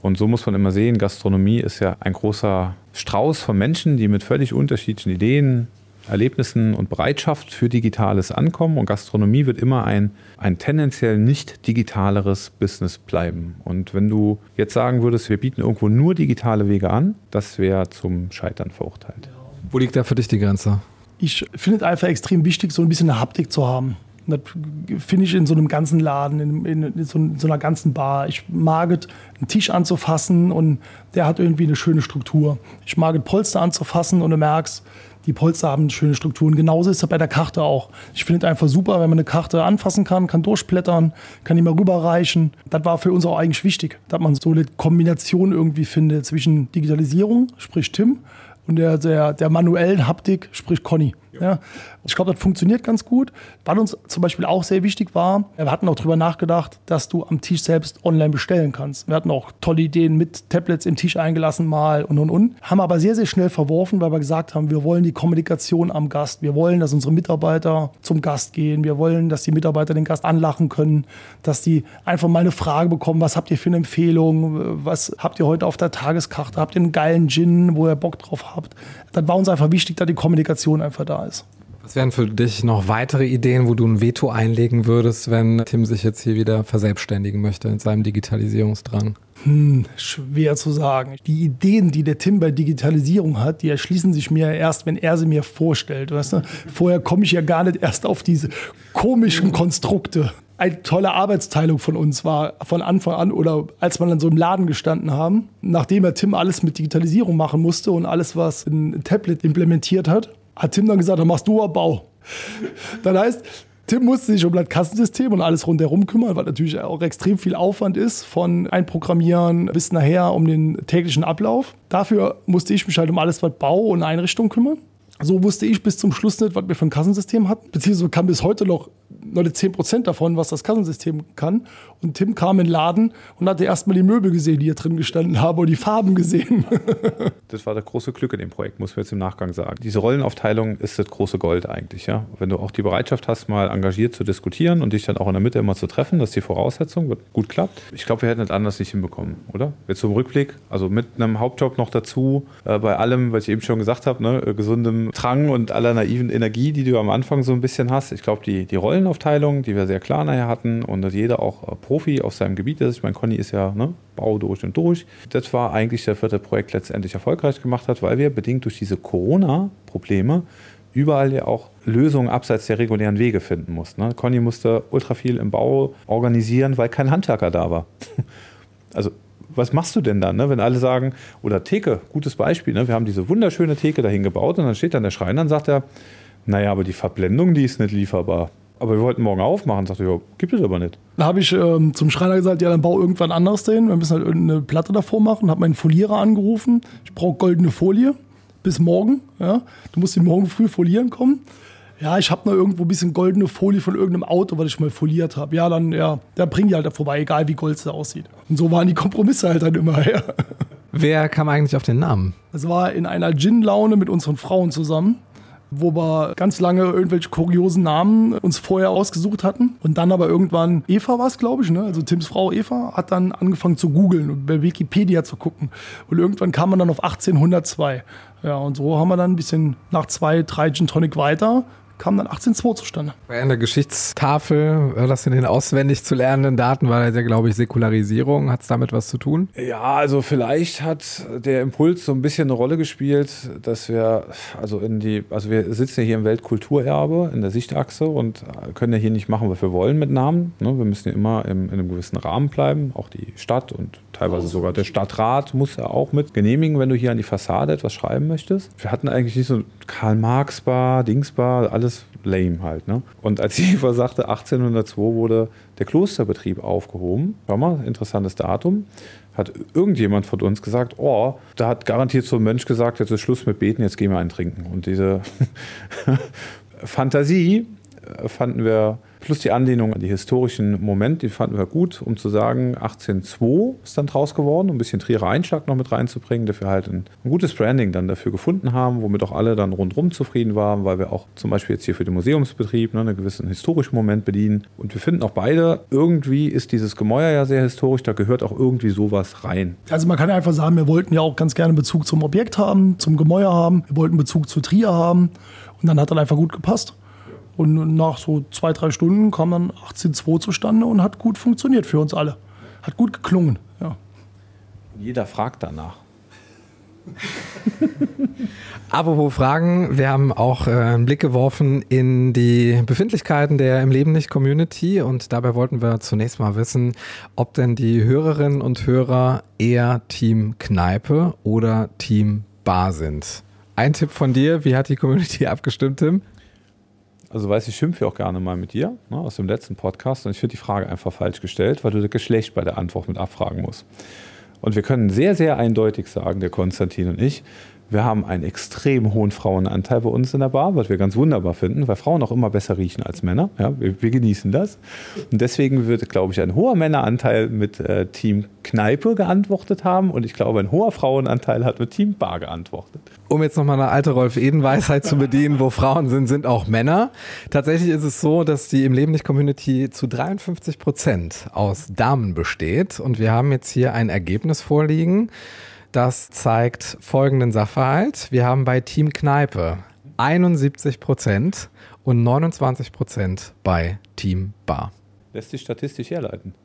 Und so muss man immer sehen, Gastronomie ist ja ein großer Strauß von Menschen, die mit völlig unterschiedlichen Ideen, Erlebnissen und Bereitschaft für Digitales ankommen. Und Gastronomie wird immer ein, ein tendenziell nicht digitaleres Business bleiben. Und wenn du jetzt sagen würdest, wir bieten irgendwo nur digitale Wege an, das wäre zum Scheitern verurteilt.
Wo liegt da für dich die Grenze?
Ich finde es einfach extrem wichtig, so ein bisschen eine Haptik zu haben. Das finde ich in so einem ganzen Laden, in, in, in, so, in, so, einer ganzen Bar. Ich mag es, einen Tisch anzufassen und der hat irgendwie eine schöne Struktur. Ich mag es, Polster anzufassen und du merkst, die Polster haben eine schöne Struktur. Und genauso ist es bei der Karte auch. Ich finde es einfach super, wenn man eine Karte anfassen kann, kann durchblättern, kann die mal rüberreichen. Das war für uns auch eigentlich wichtig, dass man so eine Kombination irgendwie findet zwischen Digitalisierung, sprich Tim, und der, der, der manuellen Haptik, sprich Conny. Ja. Ich glaube, das funktioniert ganz gut. Was uns zum Beispiel auch sehr wichtig war, wir hatten auch darüber nachgedacht, dass du am Tisch selbst online bestellen kannst. Wir hatten auch tolle Ideen mit Tablets im Tisch eingelassen mal und und und. Haben aber sehr, sehr schnell verworfen, weil wir gesagt haben, wir wollen die Kommunikation am Gast. Wir wollen, dass unsere Mitarbeiter zum Gast gehen. Wir wollen, dass die Mitarbeiter den Gast anlachen können, dass die einfach mal eine Frage bekommen, was habt ihr für eine Empfehlung? Was habt ihr heute auf der Tageskarte? Habt ihr einen geilen Gin, wo ihr Bock drauf habt? Das war uns einfach wichtig, da die Kommunikation einfach da ist.
Was wären für dich noch weitere Ideen, wo du ein Veto einlegen würdest, wenn Tim sich jetzt hier wieder verselbstständigen möchte in seinem Digitalisierungsdrang?
Hm, schwer zu sagen. Die Ideen, die der Tim bei Digitalisierung hat, die erschließen sich mir erst, wenn er sie mir vorstellt. Weißt du? Vorher komme ich ja gar nicht erst auf diese komischen Konstrukte. Eine tolle Arbeitsteilung von uns war von Anfang an oder als wir dann so im Laden gestanden haben, nachdem er Tim alles mit Digitalisierung machen musste und alles, was ein Tablet implementiert hat, hat Tim dann gesagt, dann machst du Bau. Das heißt, Tim musste sich um das Kassensystem und alles rundherum kümmern, was natürlich auch extrem viel Aufwand ist, von Einprogrammieren bis nachher um den täglichen Ablauf. Dafür musste ich mich halt um alles, was Bau und Einrichtung kümmern. So wusste ich bis zum Schluss nicht, was wir für ein Kassensystem hatten. Beziehungsweise kann bis heute noch nur 10% davon, was das Kassensystem kann. Und Tim kam in den Laden und hatte erstmal die Möbel gesehen, die hier drin gestanden haben und die Farben gesehen. (laughs)
das war das große Glück in dem Projekt, muss man jetzt im Nachgang sagen. Diese Rollenaufteilung ist das große Gold eigentlich. Ja? Wenn du auch die Bereitschaft hast, mal engagiert zu diskutieren und dich dann auch in der Mitte immer zu treffen, dass die Voraussetzung gut klappt. Ich glaube, wir hätten das anders nicht hinbekommen, oder? Jetzt zum Rückblick, also mit einem Hauptjob noch dazu, äh, bei allem, was ich eben schon gesagt habe, ne, äh, gesundem Drang und aller naiven Energie, die du am Anfang so ein bisschen hast. Ich glaube, die, die Rollenaufteilung, die wir sehr klar nachher hatten und dass jeder auch äh, Profi auf seinem Gebiet ist. Ich meine, Conny ist ja ne, Bau durch und durch. Das war eigentlich der vierte Projekt letztendlich erfolgreich gemacht hat, weil wir bedingt durch diese Corona-Probleme überall ja auch Lösungen abseits der regulären Wege finden mussten. Ne? Conny musste ultra viel im Bau organisieren, weil kein Handwerker da war. (laughs) also was machst du denn dann, ne? wenn alle sagen, oder Theke, gutes Beispiel, ne? wir haben diese wunderschöne Theke dahin gebaut und dann steht dann der Schreiner und sagt er, naja, aber die Verblendung, die ist nicht lieferbar. Aber wir wollten morgen aufmachen. Sagte, ja, gibt es aber nicht.
Da habe ich ähm, zum Schreiner gesagt, ja, dann bau irgendwann anders dahin. Wir müssen halt irgendeine Platte davor machen. Habe meinen Folierer angerufen. Ich brauche goldene Folie bis morgen. Ja. Du musst die morgen früh folieren kommen. Ja, ich habe noch irgendwo ein bisschen goldene Folie von irgendeinem Auto, was ich mal foliert habe. Ja, dann, ja, dann bring die halt da vorbei, egal wie gold es aussieht. Und so waren die Kompromisse halt dann immer, (laughs) ja.
Wer kam eigentlich auf den Namen?
Das war in einer Gin-Laune mit unseren Frauen zusammen wo wir ganz lange irgendwelche kuriosen Namen uns vorher ausgesucht hatten. Und dann aber irgendwann, Eva war es, glaube ich, ne? also Tims Frau Eva, hat dann angefangen zu googeln und bei Wikipedia zu gucken. Und irgendwann kam man dann auf 1802. Ja, und so haben wir dann ein bisschen nach zwei, drei Gin Tonic weiter kam dann 18.2 zustande.
Bei einer Geschichtstafel, das in den auswendig zu lernenden Daten war ja, glaube ich, Säkularisierung. Hat es damit was zu tun?
Ja, also vielleicht hat der Impuls so ein bisschen eine Rolle gespielt, dass wir, also in die, also wir sitzen ja hier im Weltkulturerbe in der Sichtachse und können ja hier nicht machen, was wir wollen mit Namen. Ne? Wir müssen ja immer im, in einem gewissen Rahmen bleiben. Auch die Stadt und teilweise sogar der Stadtrat muss ja auch mit genehmigen, wenn du hier an die Fassade etwas schreiben möchtest. Wir hatten eigentlich nicht so Karl-Marx-Bar, Dings-Bar, alles alles lame halt. Ne? Und als Eva (laughs) sagte, 1802 wurde der Klosterbetrieb aufgehoben, schau mal, interessantes Datum, hat irgendjemand von uns gesagt, oh, da hat garantiert so ein Mönch gesagt, jetzt ist Schluss mit Beten, jetzt gehen wir einen trinken. Und diese (laughs) Fantasie äh, fanden wir Plus die Anlehnung an die historischen Momente, die fanden wir gut, um zu sagen, 1802 ist dann draus geworden, um ein bisschen Trierer Einschlag noch mit reinzubringen, dafür halt ein, ein, gutes Branding dann dafür gefunden haben, womit auch alle dann rundherum zufrieden waren, weil wir auch zum Beispiel jetzt hier für den Museumsbetrieb ne, einen gewissen historischen Moment bedienen. Und wir finden auch beide, irgendwie ist dieses Gemäuer ja sehr historisch, da gehört auch irgendwie sowas rein.
Also man kann einfach sagen, wir wollten ja auch ganz gerne Bezug zum Objekt haben, zum Gemäuer haben, wir wollten Bezug zu Trier haben und dann hat dann einfach gut gepasst. Und nach so zwei, drei Stunden kam dann 18.2 zustande und hat gut funktioniert für uns alle. Hat gut geklungen. Ja.
Jeder fragt danach. (laughs)
Apropos Fragen, wir haben auch äh, einen Blick geworfen in die Befindlichkeiten der im Leben nicht Community und dabei wollten wir zunächst mal wissen, ob denn die Hörerinnen und Hörer eher Team Kneipe oder Team Bar sind. Ein Tipp von dir, wie hat die Community (laughs) abgestimmt, Tim?
Also weiß ich schimpfe auch gerne mal mit dir ne, aus dem letzten Podcast und ich finde die Frage einfach falsch gestellt, weil du das Geschlecht bei der Antwort mit abfragen musst. Und wir können sehr, sehr eindeutig sagen, der Konstantin und ich, wir haben einen extrem hohen Frauenanteil bei uns in der Bar, was wir ganz wunderbar finden, weil Frauen auch immer besser riechen als Männer. Ja, wir, wir genießen das. Und deswegen wird, glaube ich, ein hoher Männeranteil mit äh, Team Kneipe geantwortet haben und ich glaube, ein hoher Frauenanteil hat mit Team Bar geantwortet.
Um jetzt nochmal eine alte Rolf-Eden-Weisheit zu bedienen, wo Frauen sind, sind auch Männer. Tatsächlich ist es so, dass die im Leben nicht Community zu 53 Prozent aus Damen besteht und wir haben jetzt hier ein Ergebnis vorliegen. Das zeigt folgenden Sachverhalt. Wir haben bei Team Kneipe 71 Prozent und 29 Prozent bei Team Bar.
Lässt sich statistisch herleiten.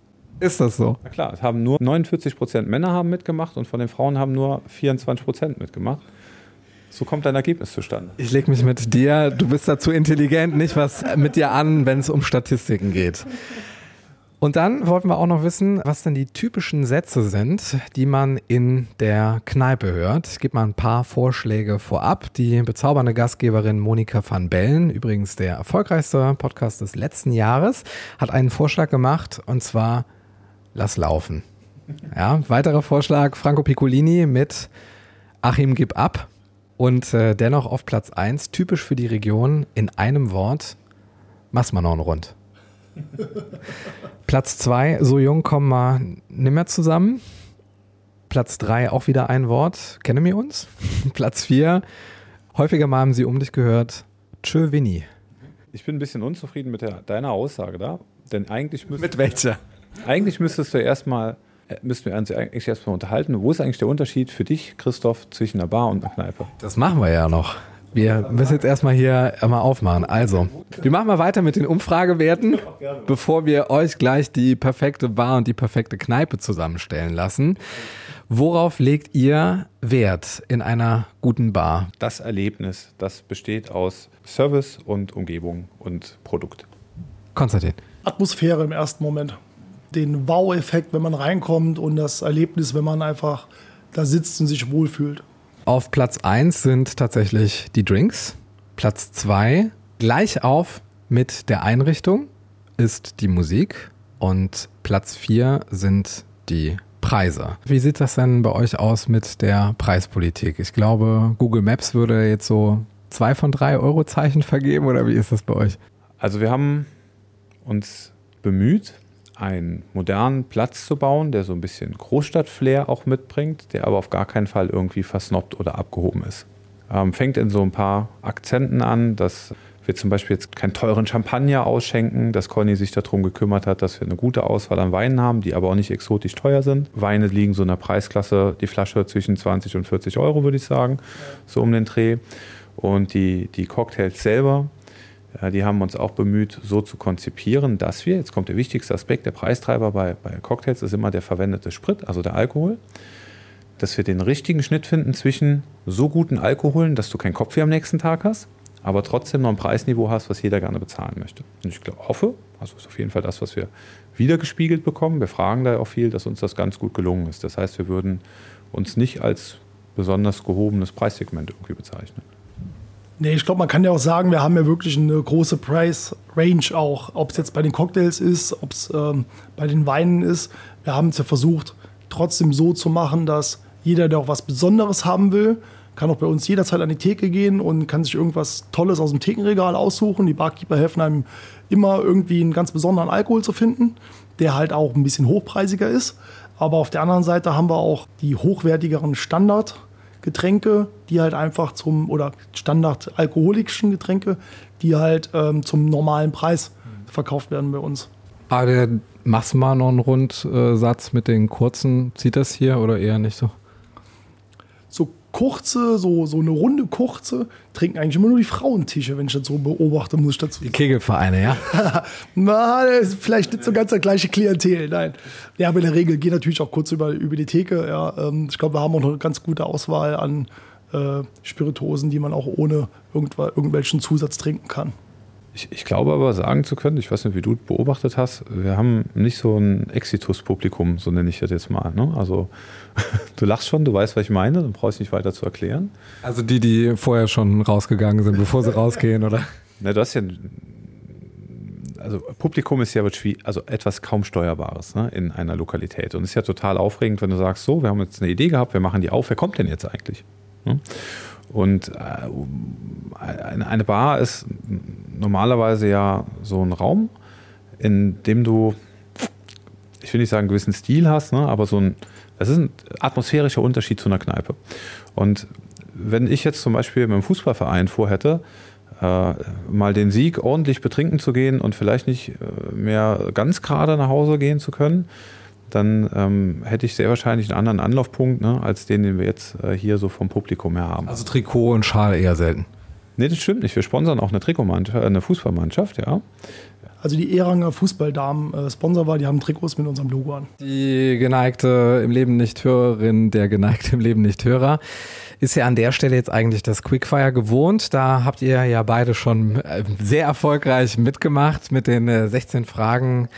Ist das so?
Na klar, es haben nur 49 Prozent Männer haben mitgemacht und von den Frauen haben nur 24 Prozent mitgemacht. So kommt dein Ergebnis zustande.
Ich lege mich mit dir, du bist dazu intelligent, nicht was mit dir an, wenn es um Statistiken geht. Und dann wollten wir auch noch wissen, was denn die typischen Sätze sind, die man in der Kneipe hört. Ich gebe mal ein paar Vorschläge vorab. Die bezaubernde Gastgeberin Monika van Bellen, übrigens der erfolgreichste Podcast des letzten Jahres, hat einen Vorschlag gemacht und zwar Lass laufen. Ja, weiterer Vorschlag Franco Piccolini mit Achim gib ab und äh, dennoch auf Platz 1, typisch für die Region, in einem Wort, Massmanon rund. (laughs) Platz 2, so jung kommen wir nimmer zusammen. Platz 3, auch wieder ein Wort, kennen wir uns. (laughs) Platz 4, häufiger mal haben sie um dich gehört, tschö Winnie.
Ich bin ein bisschen unzufrieden mit der, deiner Aussage da, denn eigentlich
müsstest, Mit welcher?
Eigentlich müsstest du erstmal äh, müssten wir uns eigentlich erstmal unterhalten. Wo ist eigentlich der Unterschied für dich, Christoph, zwischen einer Bar und einer Kneipe?
Das machen wir ja noch. Wir müssen jetzt erstmal hier mal aufmachen. Also, wir machen mal weiter mit den Umfragewerten, bevor wir euch gleich die perfekte Bar und die perfekte Kneipe zusammenstellen lassen. Worauf legt ihr Wert in einer guten Bar?
Das Erlebnis, das besteht aus Service und Umgebung und Produkt.
Konstantin.
Atmosphäre im ersten Moment. Den Wow-Effekt, wenn man reinkommt und das Erlebnis, wenn man einfach da sitzt und sich wohlfühlt.
Auf Platz 1 sind tatsächlich die Drinks. Platz 2 gleich auf mit der Einrichtung ist die Musik und Platz 4 sind die Preise. Wie sieht das denn bei euch aus mit der Preispolitik? Ich glaube, Google Maps würde jetzt so zwei von drei Eurozeichen vergeben oder wie ist das bei euch?
Also wir haben uns bemüht, einen modernen Platz zu bauen, der so ein bisschen Großstadt-Flair auch mitbringt, der aber auf gar keinen Fall irgendwie versnobbt oder abgehoben ist. Ähm, fängt in so ein paar Akzenten an, dass wir zum Beispiel jetzt keinen teuren Champagner ausschenken, dass Conny sich darum gekümmert hat, dass wir eine gute Auswahl an Weinen haben, die aber auch nicht exotisch teuer sind. Weine liegen so in der Preisklasse, die Flasche zwischen 20 und 40 Euro, würde ich sagen, so um den Dreh. Und die, die Cocktails selber, die haben uns auch bemüht, so zu konzipieren, dass wir, jetzt kommt der wichtigste Aspekt, der Preistreiber bei, bei Cocktails ist immer der verwendete Sprit, also der Alkohol, dass wir den richtigen Schnitt finden zwischen so guten Alkoholen, dass du keinen Kopfweh am nächsten Tag hast, aber trotzdem noch ein Preisniveau hast, was jeder gerne bezahlen möchte. Und ich glaub, hoffe, also ist auf jeden Fall das, was wir wiedergespiegelt bekommen. Wir fragen da auch viel, dass uns das ganz gut gelungen ist. Das heißt, wir würden uns nicht als besonders gehobenes Preissegment irgendwie bezeichnen.
Nee, ich glaube, man kann ja auch sagen, wir haben ja wirklich eine große Price-Range auch. Ob es jetzt bei den Cocktails ist, ob es ähm, bei den Weinen ist. Wir haben es ja versucht, trotzdem so zu machen, dass jeder, der auch was Besonderes haben will, kann auch bei uns jederzeit an die Theke gehen und kann sich irgendwas Tolles aus dem Thekenregal aussuchen. Die Barkeeper helfen einem immer irgendwie einen ganz besonderen Alkohol zu finden, der halt auch ein bisschen hochpreisiger ist. Aber auf der anderen Seite haben wir auch die hochwertigeren Standardgetränke, die halt einfach zum, oder standardalkoholischen Getränke, die halt ähm, zum normalen Preis verkauft werden bei uns.
Ah, der mal noch einen Rundsatz mit den kurzen, zieht das hier oder eher nicht so?
Kurze, so, so eine runde kurze, trinken eigentlich immer nur die Frauentische, wenn ich das so beobachte, muss ich dazu
Die Kegelvereine, ja? (laughs)
Na, das ist vielleicht nicht so ganz der gleiche Klientel, nein. Ja, aber in der Regel geht natürlich auch kurz über, über die Theke. Ja. Ähm, Ich glaube, wir haben auch noch eine ganz gute Auswahl an äh, Spirituosen, die man auch ohne irgendwelchen Zusatz trinken kann.
Ich, ich glaube aber sagen zu können, ich weiß nicht, wie du beobachtet hast, wir haben nicht so ein Exitus-Publikum, so nenne ich das jetzt mal. Ne? Also du lachst schon, du weißt, was ich meine, dann brauchst du nicht weiter zu erklären.
Also die, die vorher schon rausgegangen sind, bevor sie rausgehen, oder?
Na, du hast ja, also Publikum ist ja also etwas kaum Steuerbares ne, in einer Lokalität. Und es ist ja total aufregend, wenn du sagst, so, wir haben jetzt eine Idee gehabt, wir machen die auf, wer kommt denn jetzt eigentlich? Ne? Und äh, eine eine Bar ist normalerweise ja so ein Raum, in dem du, ich will nicht sagen, einen gewissen Stil hast, ne, aber so ein, es ist ein atmosphärischer Unterschied zu einer Kneipe. Und wenn ich jetzt zum Beispiel mit einem Fußballverein vorhätte, äh, mal den Sieg ordentlich betrinken zu gehen und vielleicht nicht äh, mehr ganz gerade nach Hause gehen zu können, dann ähm, hätte ich sehr wahrscheinlich einen anderen Anlaufpunkt, ne, als den, den wir jetzt äh, hier so vom Publikum her haben.
Also Trikot und Schal eher selten.
Nee, das stimmt nicht. Wir sponsern auch eine Trikotmannschaft, äh, eine Fußballmannschaft, ja.
Also die Eranger Fußballdamen äh, Sponsor war, die haben Trikots mit unserem Logo an.
Die geneigte im Leben nicht Hörerin, der geneigte im Leben nicht Hörer, ist ja an der Stelle jetzt eigentlich das Quickfire gewohnt. Da habt ihr ja beide schon äh, sehr erfolgreich mitgemacht mit den äh, 16 Fragen,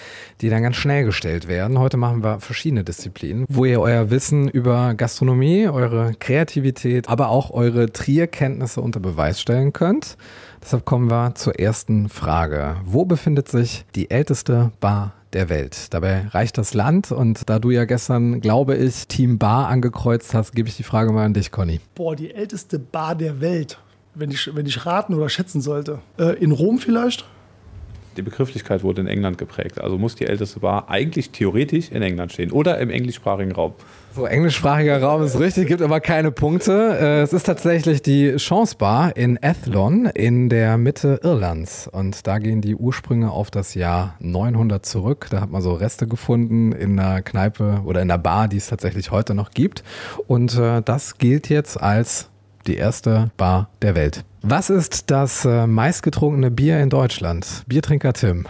die dann ganz schnell gestellt werden. Heute machen wir verschiedene Disziplinen, wo ihr euer Wissen über Gastronomie, eure Kreativität, aber auch eure Trierkenntnisse unter Beweis stellen könnt. Deshalb kommen wir zur ersten Frage. Wo befindet sich die älteste Bar der Welt? Dabei reicht das Land und da du ja gestern, glaube ich, Team Bar angekreuzt hast, gebe ich die Frage mal an dich, Conny.
Boah, die älteste Bar der Welt, wenn ich, wenn ich raten oder schätzen sollte. Äh, in Rom vielleicht?
Die Begrifflichkeit wurde in England geprägt. Also muss die älteste Bar eigentlich theoretisch in England stehen oder im englischsprachigen Raum.
So, englischsprachiger Raum ist richtig, gibt aber keine Punkte. Äh, Es ist tatsächlich die Chance Bar in Athlone in der Mitte Irlands. Und da gehen die Ursprünge auf das Jahr 900 zurück. Da hat man so Reste gefunden in einer Kneipe oder in einer Bar, die es tatsächlich heute noch gibt. Und äh, das gilt jetzt als die erste Bar der Welt. Was ist das äh, meistgetrunkene Bier in Deutschland? Biertrinker Tim.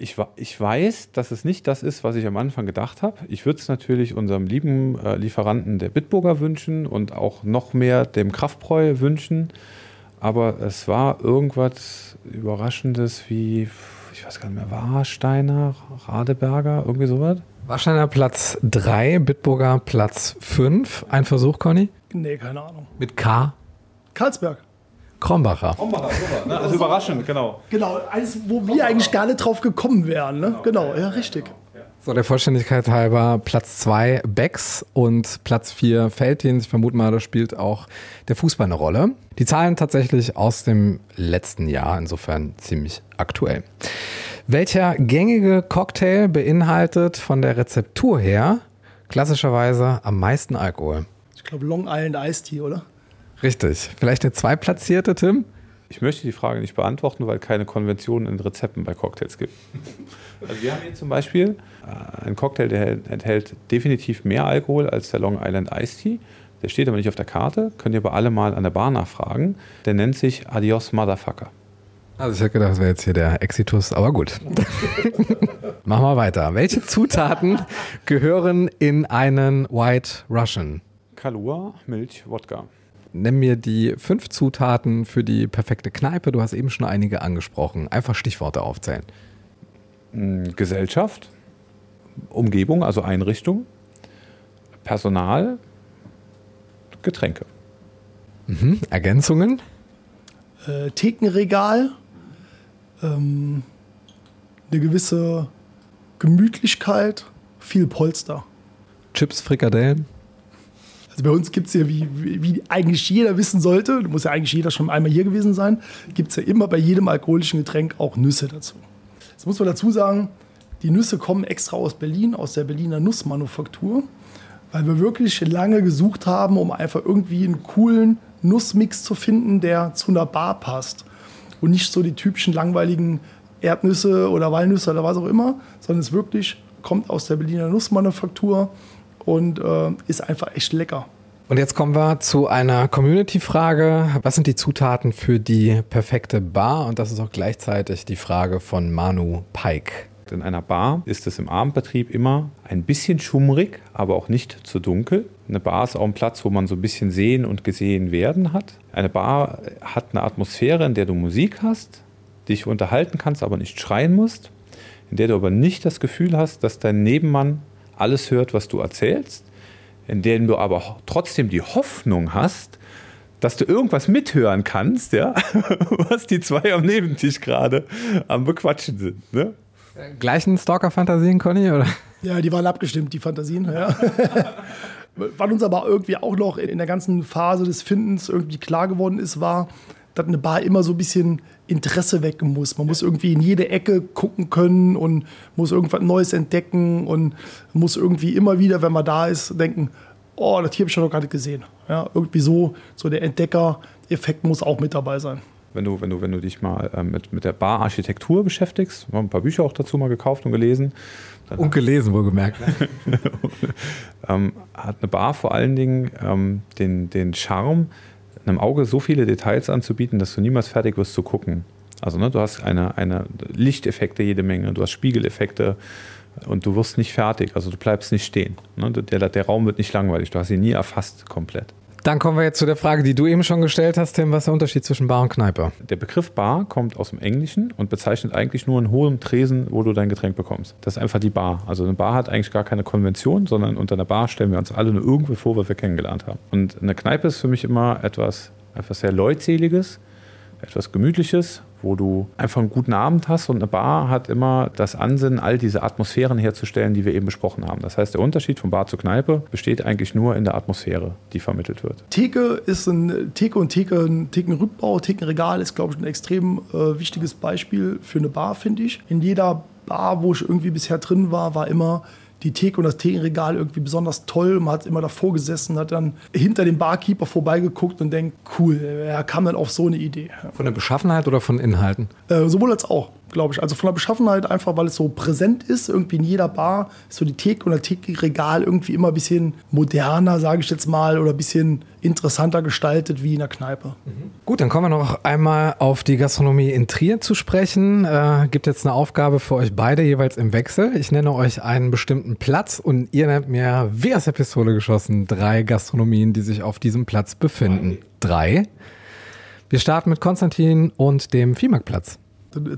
Ich, ich weiß, dass es nicht das ist, was ich am Anfang gedacht habe. Ich würde es natürlich unserem lieben äh, Lieferanten der Bitburger wünschen und auch noch mehr dem Kraftbräu wünschen. Aber es war irgendwas Überraschendes wie, ich weiß gar nicht mehr, Warsteiner, Radeberger, irgendwie sowas.
Warsteiner Platz 3, Bitburger Platz 5. Ein Versuch, Conny?
Nee, keine Ahnung.
Mit K.
Karlsberg.
Krombacher.
Krombacher, super. Ne? Also überraschend, genau.
Genau, alles, wo wir eigentlich gar nicht drauf gekommen wären. Ne? Genau, ja, richtig.
So, der Vollständigkeit halber Platz 2 Becks und Platz 4 Feldins. Ich vermute mal, da spielt auch der Fußball eine Rolle. Die Zahlen tatsächlich aus dem letzten Jahr, insofern ziemlich aktuell. Welcher gängige Cocktail beinhaltet von der Rezeptur her klassischerweise am meisten Alkohol?
Ich glaube Long Island Iced Tea, oder?
Richtig. Vielleicht der zweitplatzierte, Tim?
Ich möchte die Frage nicht beantworten, weil keine Konventionen in Rezepten bei Cocktails gibt. Also wir haben hier zum Beispiel äh, einen Cocktail, der enthält definitiv mehr Alkohol als der Long Island Iced Tea. Der steht aber nicht auf der Karte, könnt ihr aber alle mal an der Bar nachfragen. Der nennt sich Adios Motherfucker.
Also ich hätte gedacht, das wäre jetzt hier der Exitus, aber gut. (laughs) Machen wir weiter. Welche Zutaten gehören in einen White Russian?
Kalua, Milch, Wodka.
Nenn mir die fünf Zutaten für die perfekte Kneipe. Du hast eben schon einige angesprochen. Einfach Stichworte aufzählen.
Hm, Gesellschaft, Umgebung, also Einrichtung, Personal, Getränke.
Mhm. Ergänzungen?
Äh, Thekenregal, ähm, eine gewisse Gemütlichkeit, viel Polster.
Chips, Frikadellen?
Also bei uns gibt es ja, wie, wie, eigentlich jeder wissen sollte, muss ja eigentlich jeder schon einmal hier gewesen sein, gibt es ja immer bei jedem alkoholischen Getränk auch Nüsse dazu. Jetzt muss man dazu sagen, die Nüsse kommen extra aus Berlin, aus der Berliner Nussmanufaktur, weil wir wirklich lange gesucht haben, um einfach irgendwie einen coolen Nussmix zu finden, der zu einer Bar passt. Und nicht so die typischen langweiligen Erdnüsse oder Walnüsse oder was auch immer, sondern es wirklich kommt aus der Berliner Nussmanufaktur und äh, ist einfach echt lecker.
Und jetzt kommen wir zu einer Community-Frage. Was sind die Zutaten für die perfekte Bar? Und das ist auch gleichzeitig die Frage von Manu Pike.
In einer Bar ist es im Abendbetrieb immer ein bisschen schummrig, aber auch nicht zu dunkel. Eine Bar ist auch ein Platz, wo man so ein bisschen sehen und gesehen werden hat. Eine Bar hat eine Atmosphäre, in der du Musik hast, dich unterhalten kannst, aber nicht schreien musst, in der du aber nicht das Gefühl hast, dass dein Nebenmann alles hört, was du erzählst, in der du aber trotzdem die Hoffnung hast, dass du irgendwas mithören kannst, ja, (laughs) was die zwei am Nebentisch gerade am Bequatschen sind. Ne?
Gleichen Stalker-Fantasien, Conny? Oder?
Ja, die waren abgestimmt, die Fantasien. Ja. (laughs) Was uns aber irgendwie auch noch in der ganzen Phase des Findens irgendwie klar geworden ist, war, dass eine Bar immer so ein bisschen Interesse wecken muss. Man muss irgendwie in jede Ecke gucken können und muss irgendwas Neues entdecken und muss irgendwie immer wieder, wenn man da ist, denken, oh, das hier habe ich schon noch gar nicht gesehen. Ja, irgendwie so, so der Entdecker-Effekt muss auch mit dabei sein
wenn du, wenn du, wenn du dich mal ähm, mit, mit der Bararchitektur beschäftigst, wir haben ein paar Bücher auch dazu mal gekauft und gelesen.
und gelesen, wohlgemerkt. (laughs)
ähm, hat eine Bar vor allen Dingen ähm, den, den Charme, einem Auge so viele Details anzubieten, dass du niemals fertig wirst zu gucken. Also ne, du hast eine, eine Lichteffekte jede Menge, du hast Spiegeleffekte und du wirst nicht fertig, also du bleibst nicht stehen. Ne? Der, der Raum wird nicht langweilig, du hast ihn nie erfasst komplett.
Dann kommen wir jetzt zu der Frage, die du eben schon gestellt hast, Tim. Was ist der Unterschied zwischen Bar und Kneipe?
Der Begriff Bar kommt aus dem Englischen und bezeichnet eigentlich nur einen hohen Tresen, wo du dein Getränk bekommst. Das ist einfach die Bar. Also eine Bar hat eigentlich gar keine Konvention, sondern unter einer Bar stellen wir uns alle nur irgendwie vor, was wir kennengelernt haben. Und eine Kneipe ist für mich immer etwas, etwas sehr Leutseliges, etwas Gemütliches, wo du einfach einen guten Abend hast und eine Bar hat immer das Ansinnen, all diese Atmosphären herzustellen, die wir eben besprochen haben. Das heißt, der Unterschied von Bar zu Kneipe besteht eigentlich nur in der Atmosphäre, die vermittelt wird.
Theke ist ein Theke und Theke, ein Thekenrückbau, Thekenregal ist, glaube ich, ein extrem äh, wichtiges Beispiel für eine Bar, finde ich. In jeder Bar, wo ich irgendwie bisher drin war, war immer die Theke und das Thekenregal irgendwie besonders toll. Man hat immer davor gesessen, hat dann hinter dem Barkeeper vorbeigeguckt und denkt, cool, er kam dann auf so eine Idee.
Von der Beschaffenheit oder von Inhalten?
Äh, sowohl als auch glaube ich. Also von der Beschaffenheit einfach, weil es so präsent ist. Irgendwie in jeder Bar ist so die Theke und der Thekenregal irgendwie immer ein bisschen moderner, sage ich jetzt mal, oder ein bisschen interessanter gestaltet wie in der Kneipe.
Mhm. Gut, dann kommen wir noch einmal auf die Gastronomie in Trier zu sprechen. Äh, gibt jetzt eine Aufgabe für euch beide jeweils im Wechsel. Ich nenne euch einen bestimmten Platz und ihr nennt mir, wie aus der Pistole geschossen, drei Gastronomien, die sich auf diesem Platz befinden. Drei. Wir starten mit Konstantin und dem Viehmarktplatz.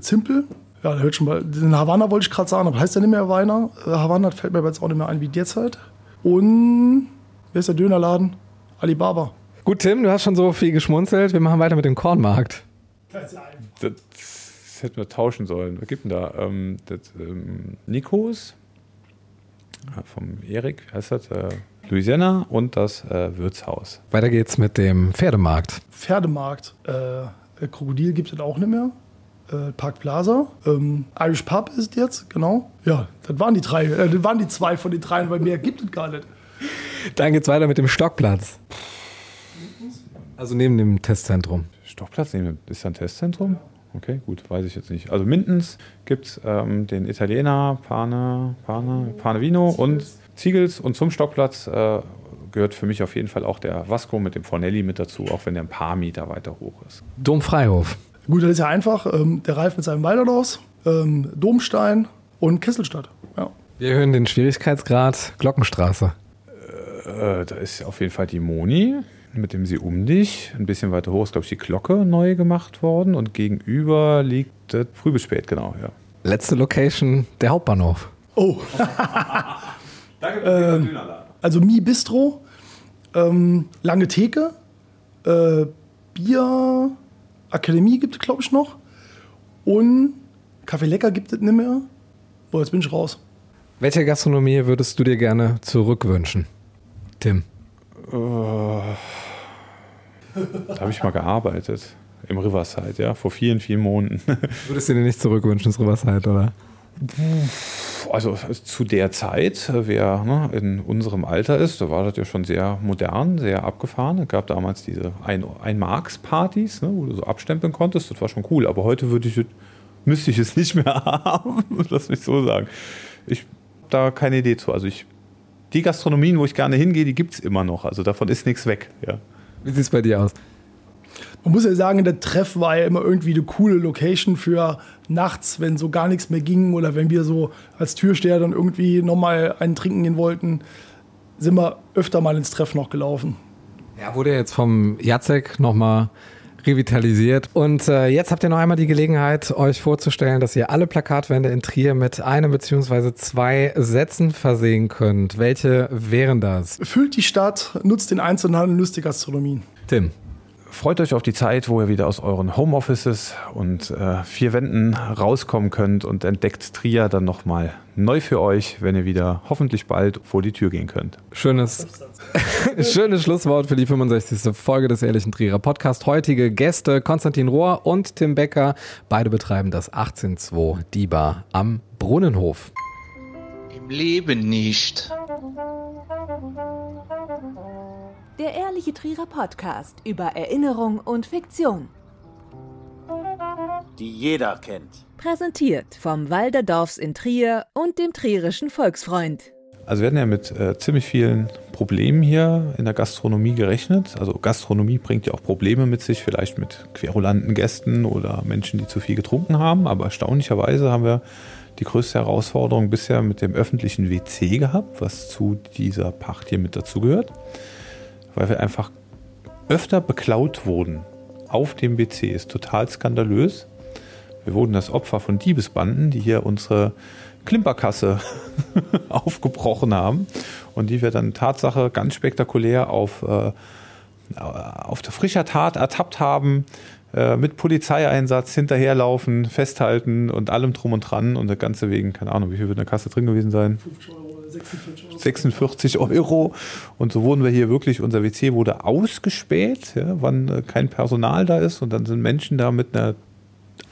Zimpel. Ja, hört schon mal. Den Havanna wollte ich gerade sagen, aber heißt der nicht mehr Weiner? Äh, Havanna fällt mir jetzt auch nicht mehr ein wie derzeit. Und wer ist der Dönerladen? Alibaba.
Gut, Tim, du hast schon so viel geschmunzelt. Wir machen weiter mit dem Kornmarkt.
Das, das hätten wir tauschen sollen. Was gibt denn da? Ähm, das, ähm, Nikos vom Erik, wie heißt das? Äh, Louisiana und das äh, Wirtshaus.
Weiter geht's mit dem Pferdemarkt.
Pferdemarkt. Äh, Krokodil gibt es auch nicht mehr. Äh, Park Plaza. Ähm, Irish Pub ist jetzt, genau. Ja, das waren die drei. Äh, das waren die zwei von den dreien, weil mehr gibt es gar nicht.
Dann geht's weiter mit dem Stockplatz. Also neben dem Testzentrum.
Stockplatz neben ist da ein Testzentrum? Okay, gut, weiß ich jetzt nicht. Also Mindens gibt es ähm, den Italiener Pane, Pane, Pane Vino und Ziegels und zum Stockplatz äh, gehört für mich auf jeden Fall auch der Vasco mit dem Fornelli mit dazu, auch wenn der ein paar Meter weiter hoch ist.
Domfreihof.
Gut, das ist ja einfach. Ähm, der Ralf mit seinem Walderdorfs, ähm, Domstein und Kesselstadt. Ja.
Wir erhöhen den Schwierigkeitsgrad Glockenstraße.
Äh, da ist auf jeden Fall die Moni mit dem Sie um dich. Ein bisschen weiter hoch ist, glaube ich, die Glocke neu gemacht worden und gegenüber liegt das früh bis spät, genau, ja.
Letzte Location, der Hauptbahnhof.
Oh. (laughs)
Danke
ähm, Also Mi Bistro, ähm, Lange Theke, äh, Bier, Akademie gibt es, glaube ich, noch. Und Kaffee Lecker gibt es nicht mehr. Boah, jetzt bin ich raus.
Welche Gastronomie würdest du dir gerne zurückwünschen, Tim?
Uh, da habe ich mal gearbeitet. Im Riverside, ja, vor vielen, vielen Monaten.
Würdest du dir nicht zurückwünschen, das Riverside, oder?
Also zu der Zeit, wer ne, in unserem Alter ist, da war das ja schon sehr modern, sehr abgefahren. Es gab damals diese Ein-Marks-Partys, ne, wo du so abstempeln konntest. Das war schon cool. Aber heute würde ich, müsste ich es (laughs) nicht mehr haben. Lass mich so sagen. Ich habe da keine Idee zu. Also ich, die Gastronomien, wo ich gerne hingehe, die gibt es immer noch. Also davon ist nichts weg. Ja.
Wie sieht es bei dir aus?
Man muss ja sagen, der Treff war ja immer irgendwie eine coole Location für nachts, wenn so gar nichts mehr ging oder wenn wir so als Türsteher dann irgendwie nochmal einen trinken gehen wollten, sind wir öfter mal ins Treff noch gelaufen.
Ja, wurde jetzt vom Jacek nochmal revitalisiert. Und äh, jetzt habt ihr noch einmal die Gelegenheit, euch vorzustellen, dass ihr alle Plakatwände in Trier mit einem bzw. zwei Sätzen versehen könnt. Welche wären das?
Füllt die Stadt, nutzt den Einzelhandel, nutzt die Gastronomien.
Tim.
Freut euch auf die Zeit, wo ihr wieder aus euren Homeoffices und äh, vier Wänden rauskommen könnt und entdeckt Trier dann nochmal neu für euch, wenn ihr wieder hoffentlich bald vor die Tür gehen könnt.
Schönes, (laughs) schönes Schlusswort für die 65. Folge des Ehrlichen Trierer Podcast. Heutige Gäste Konstantin Rohr und Tim Becker. Beide betreiben das 182 Diba am Brunnenhof.
Im Leben nicht.
Der Ehrliche Trierer Podcast über Erinnerung und Fiktion.
Die jeder kennt.
Präsentiert vom Walderdorfs in Trier und dem Trierischen Volksfreund.
Also wir hatten ja mit äh, ziemlich vielen Problemen hier in der Gastronomie gerechnet. Also Gastronomie bringt ja auch Probleme mit sich, vielleicht mit querulanten Gästen oder Menschen, die zu viel getrunken haben. Aber erstaunlicherweise haben wir die größte Herausforderung bisher mit dem öffentlichen WC gehabt, was zu dieser Pacht hier mit dazugehört weil wir einfach öfter beklaut wurden auf dem WC. Ist total skandalös. Wir wurden das Opfer von Diebesbanden, die hier unsere Klimperkasse (laughs) aufgebrochen haben und die wir dann Tatsache ganz spektakulär auf, äh, auf der frischer Tat ertappt haben, äh, mit Polizeieinsatz hinterherlaufen, festhalten und allem drum und dran und das Ganze wegen, keine Ahnung, wie viel wird in der Kasse drin gewesen sein? 46 Euro. Und so wurden wir hier wirklich, unser WC wurde ausgespäht, ja, wann äh, kein Personal da ist. Und dann sind Menschen da mit einer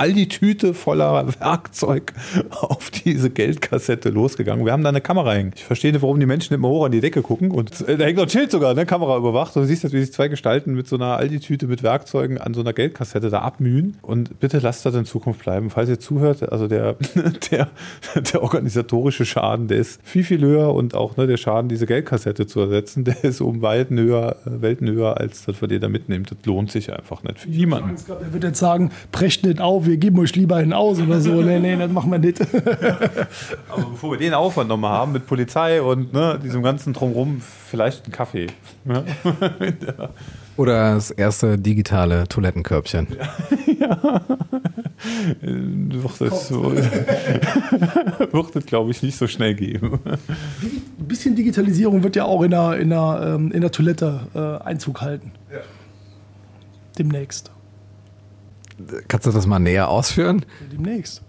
all die Tüte voller Werkzeug auf diese Geldkassette losgegangen. Wir haben da eine Kamera hängen. Ich verstehe nicht, warum die Menschen immer hoch an die Decke gucken. Und äh, da hängt noch ein Schild sogar, ne? Kamera überwacht. Und du siehst, wie sich zwei Gestalten mit so einer Aldi-Tüte mit Werkzeugen an so einer Geldkassette da abmühen. Und bitte lasst das in Zukunft bleiben. Falls ihr zuhört, also der, (laughs) der, der organisatorische Schaden, der ist viel, viel höher. Und auch ne, der Schaden, diese Geldkassette zu ersetzen, (laughs) der ist um Welten höher, Welten höher als das, was ihr da mitnehmt. Das lohnt sich einfach nicht für niemanden.
Er wird jetzt sagen, brecht nicht auf, wir geben euch lieber einen aus oder so. Nee, nee, das machen wir nicht. (laughs)
Aber bevor wir den Aufwand nochmal haben mit Polizei und ne, diesem ganzen Drumrum, vielleicht einen Kaffee. Ja. (laughs)
Oder das erste digitale Toilettenkörbchen. Ja. (laughs) ja.
Wird es, wird es glaube ich, nicht so schnell geben.
bisschen Digitalisierung wird ja auch in der, in der, ähm, in der Toilette äh, Einzug halten. Demnächst.
Kannst du das mal näher ausführen?
Demnächst.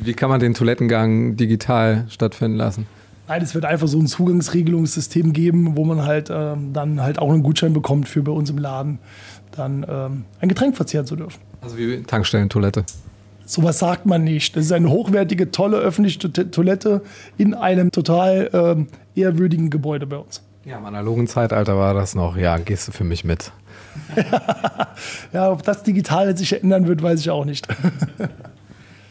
Wie kann man den Toilettengang digital stattfinden lassen?
Nein, es wird einfach so ein Zugangsregelungssystem geben, wo man halt ähm, dann halt auch einen Gutschein bekommt für bei uns im Laden dann ähm, ein Getränk verzehren zu dürfen.
Also wie Tankstellentoilette.
Sowas sagt man nicht. Das ist eine hochwertige, tolle öffentliche To- Toilette in einem total ähm, ehrwürdigen Gebäude bei uns.
Ja, im analogen Zeitalter war das noch. Ja, gehst du für mich mit. (laughs)
Ja, ob das digital sich ändern wird, weiß ich auch nicht. (laughs)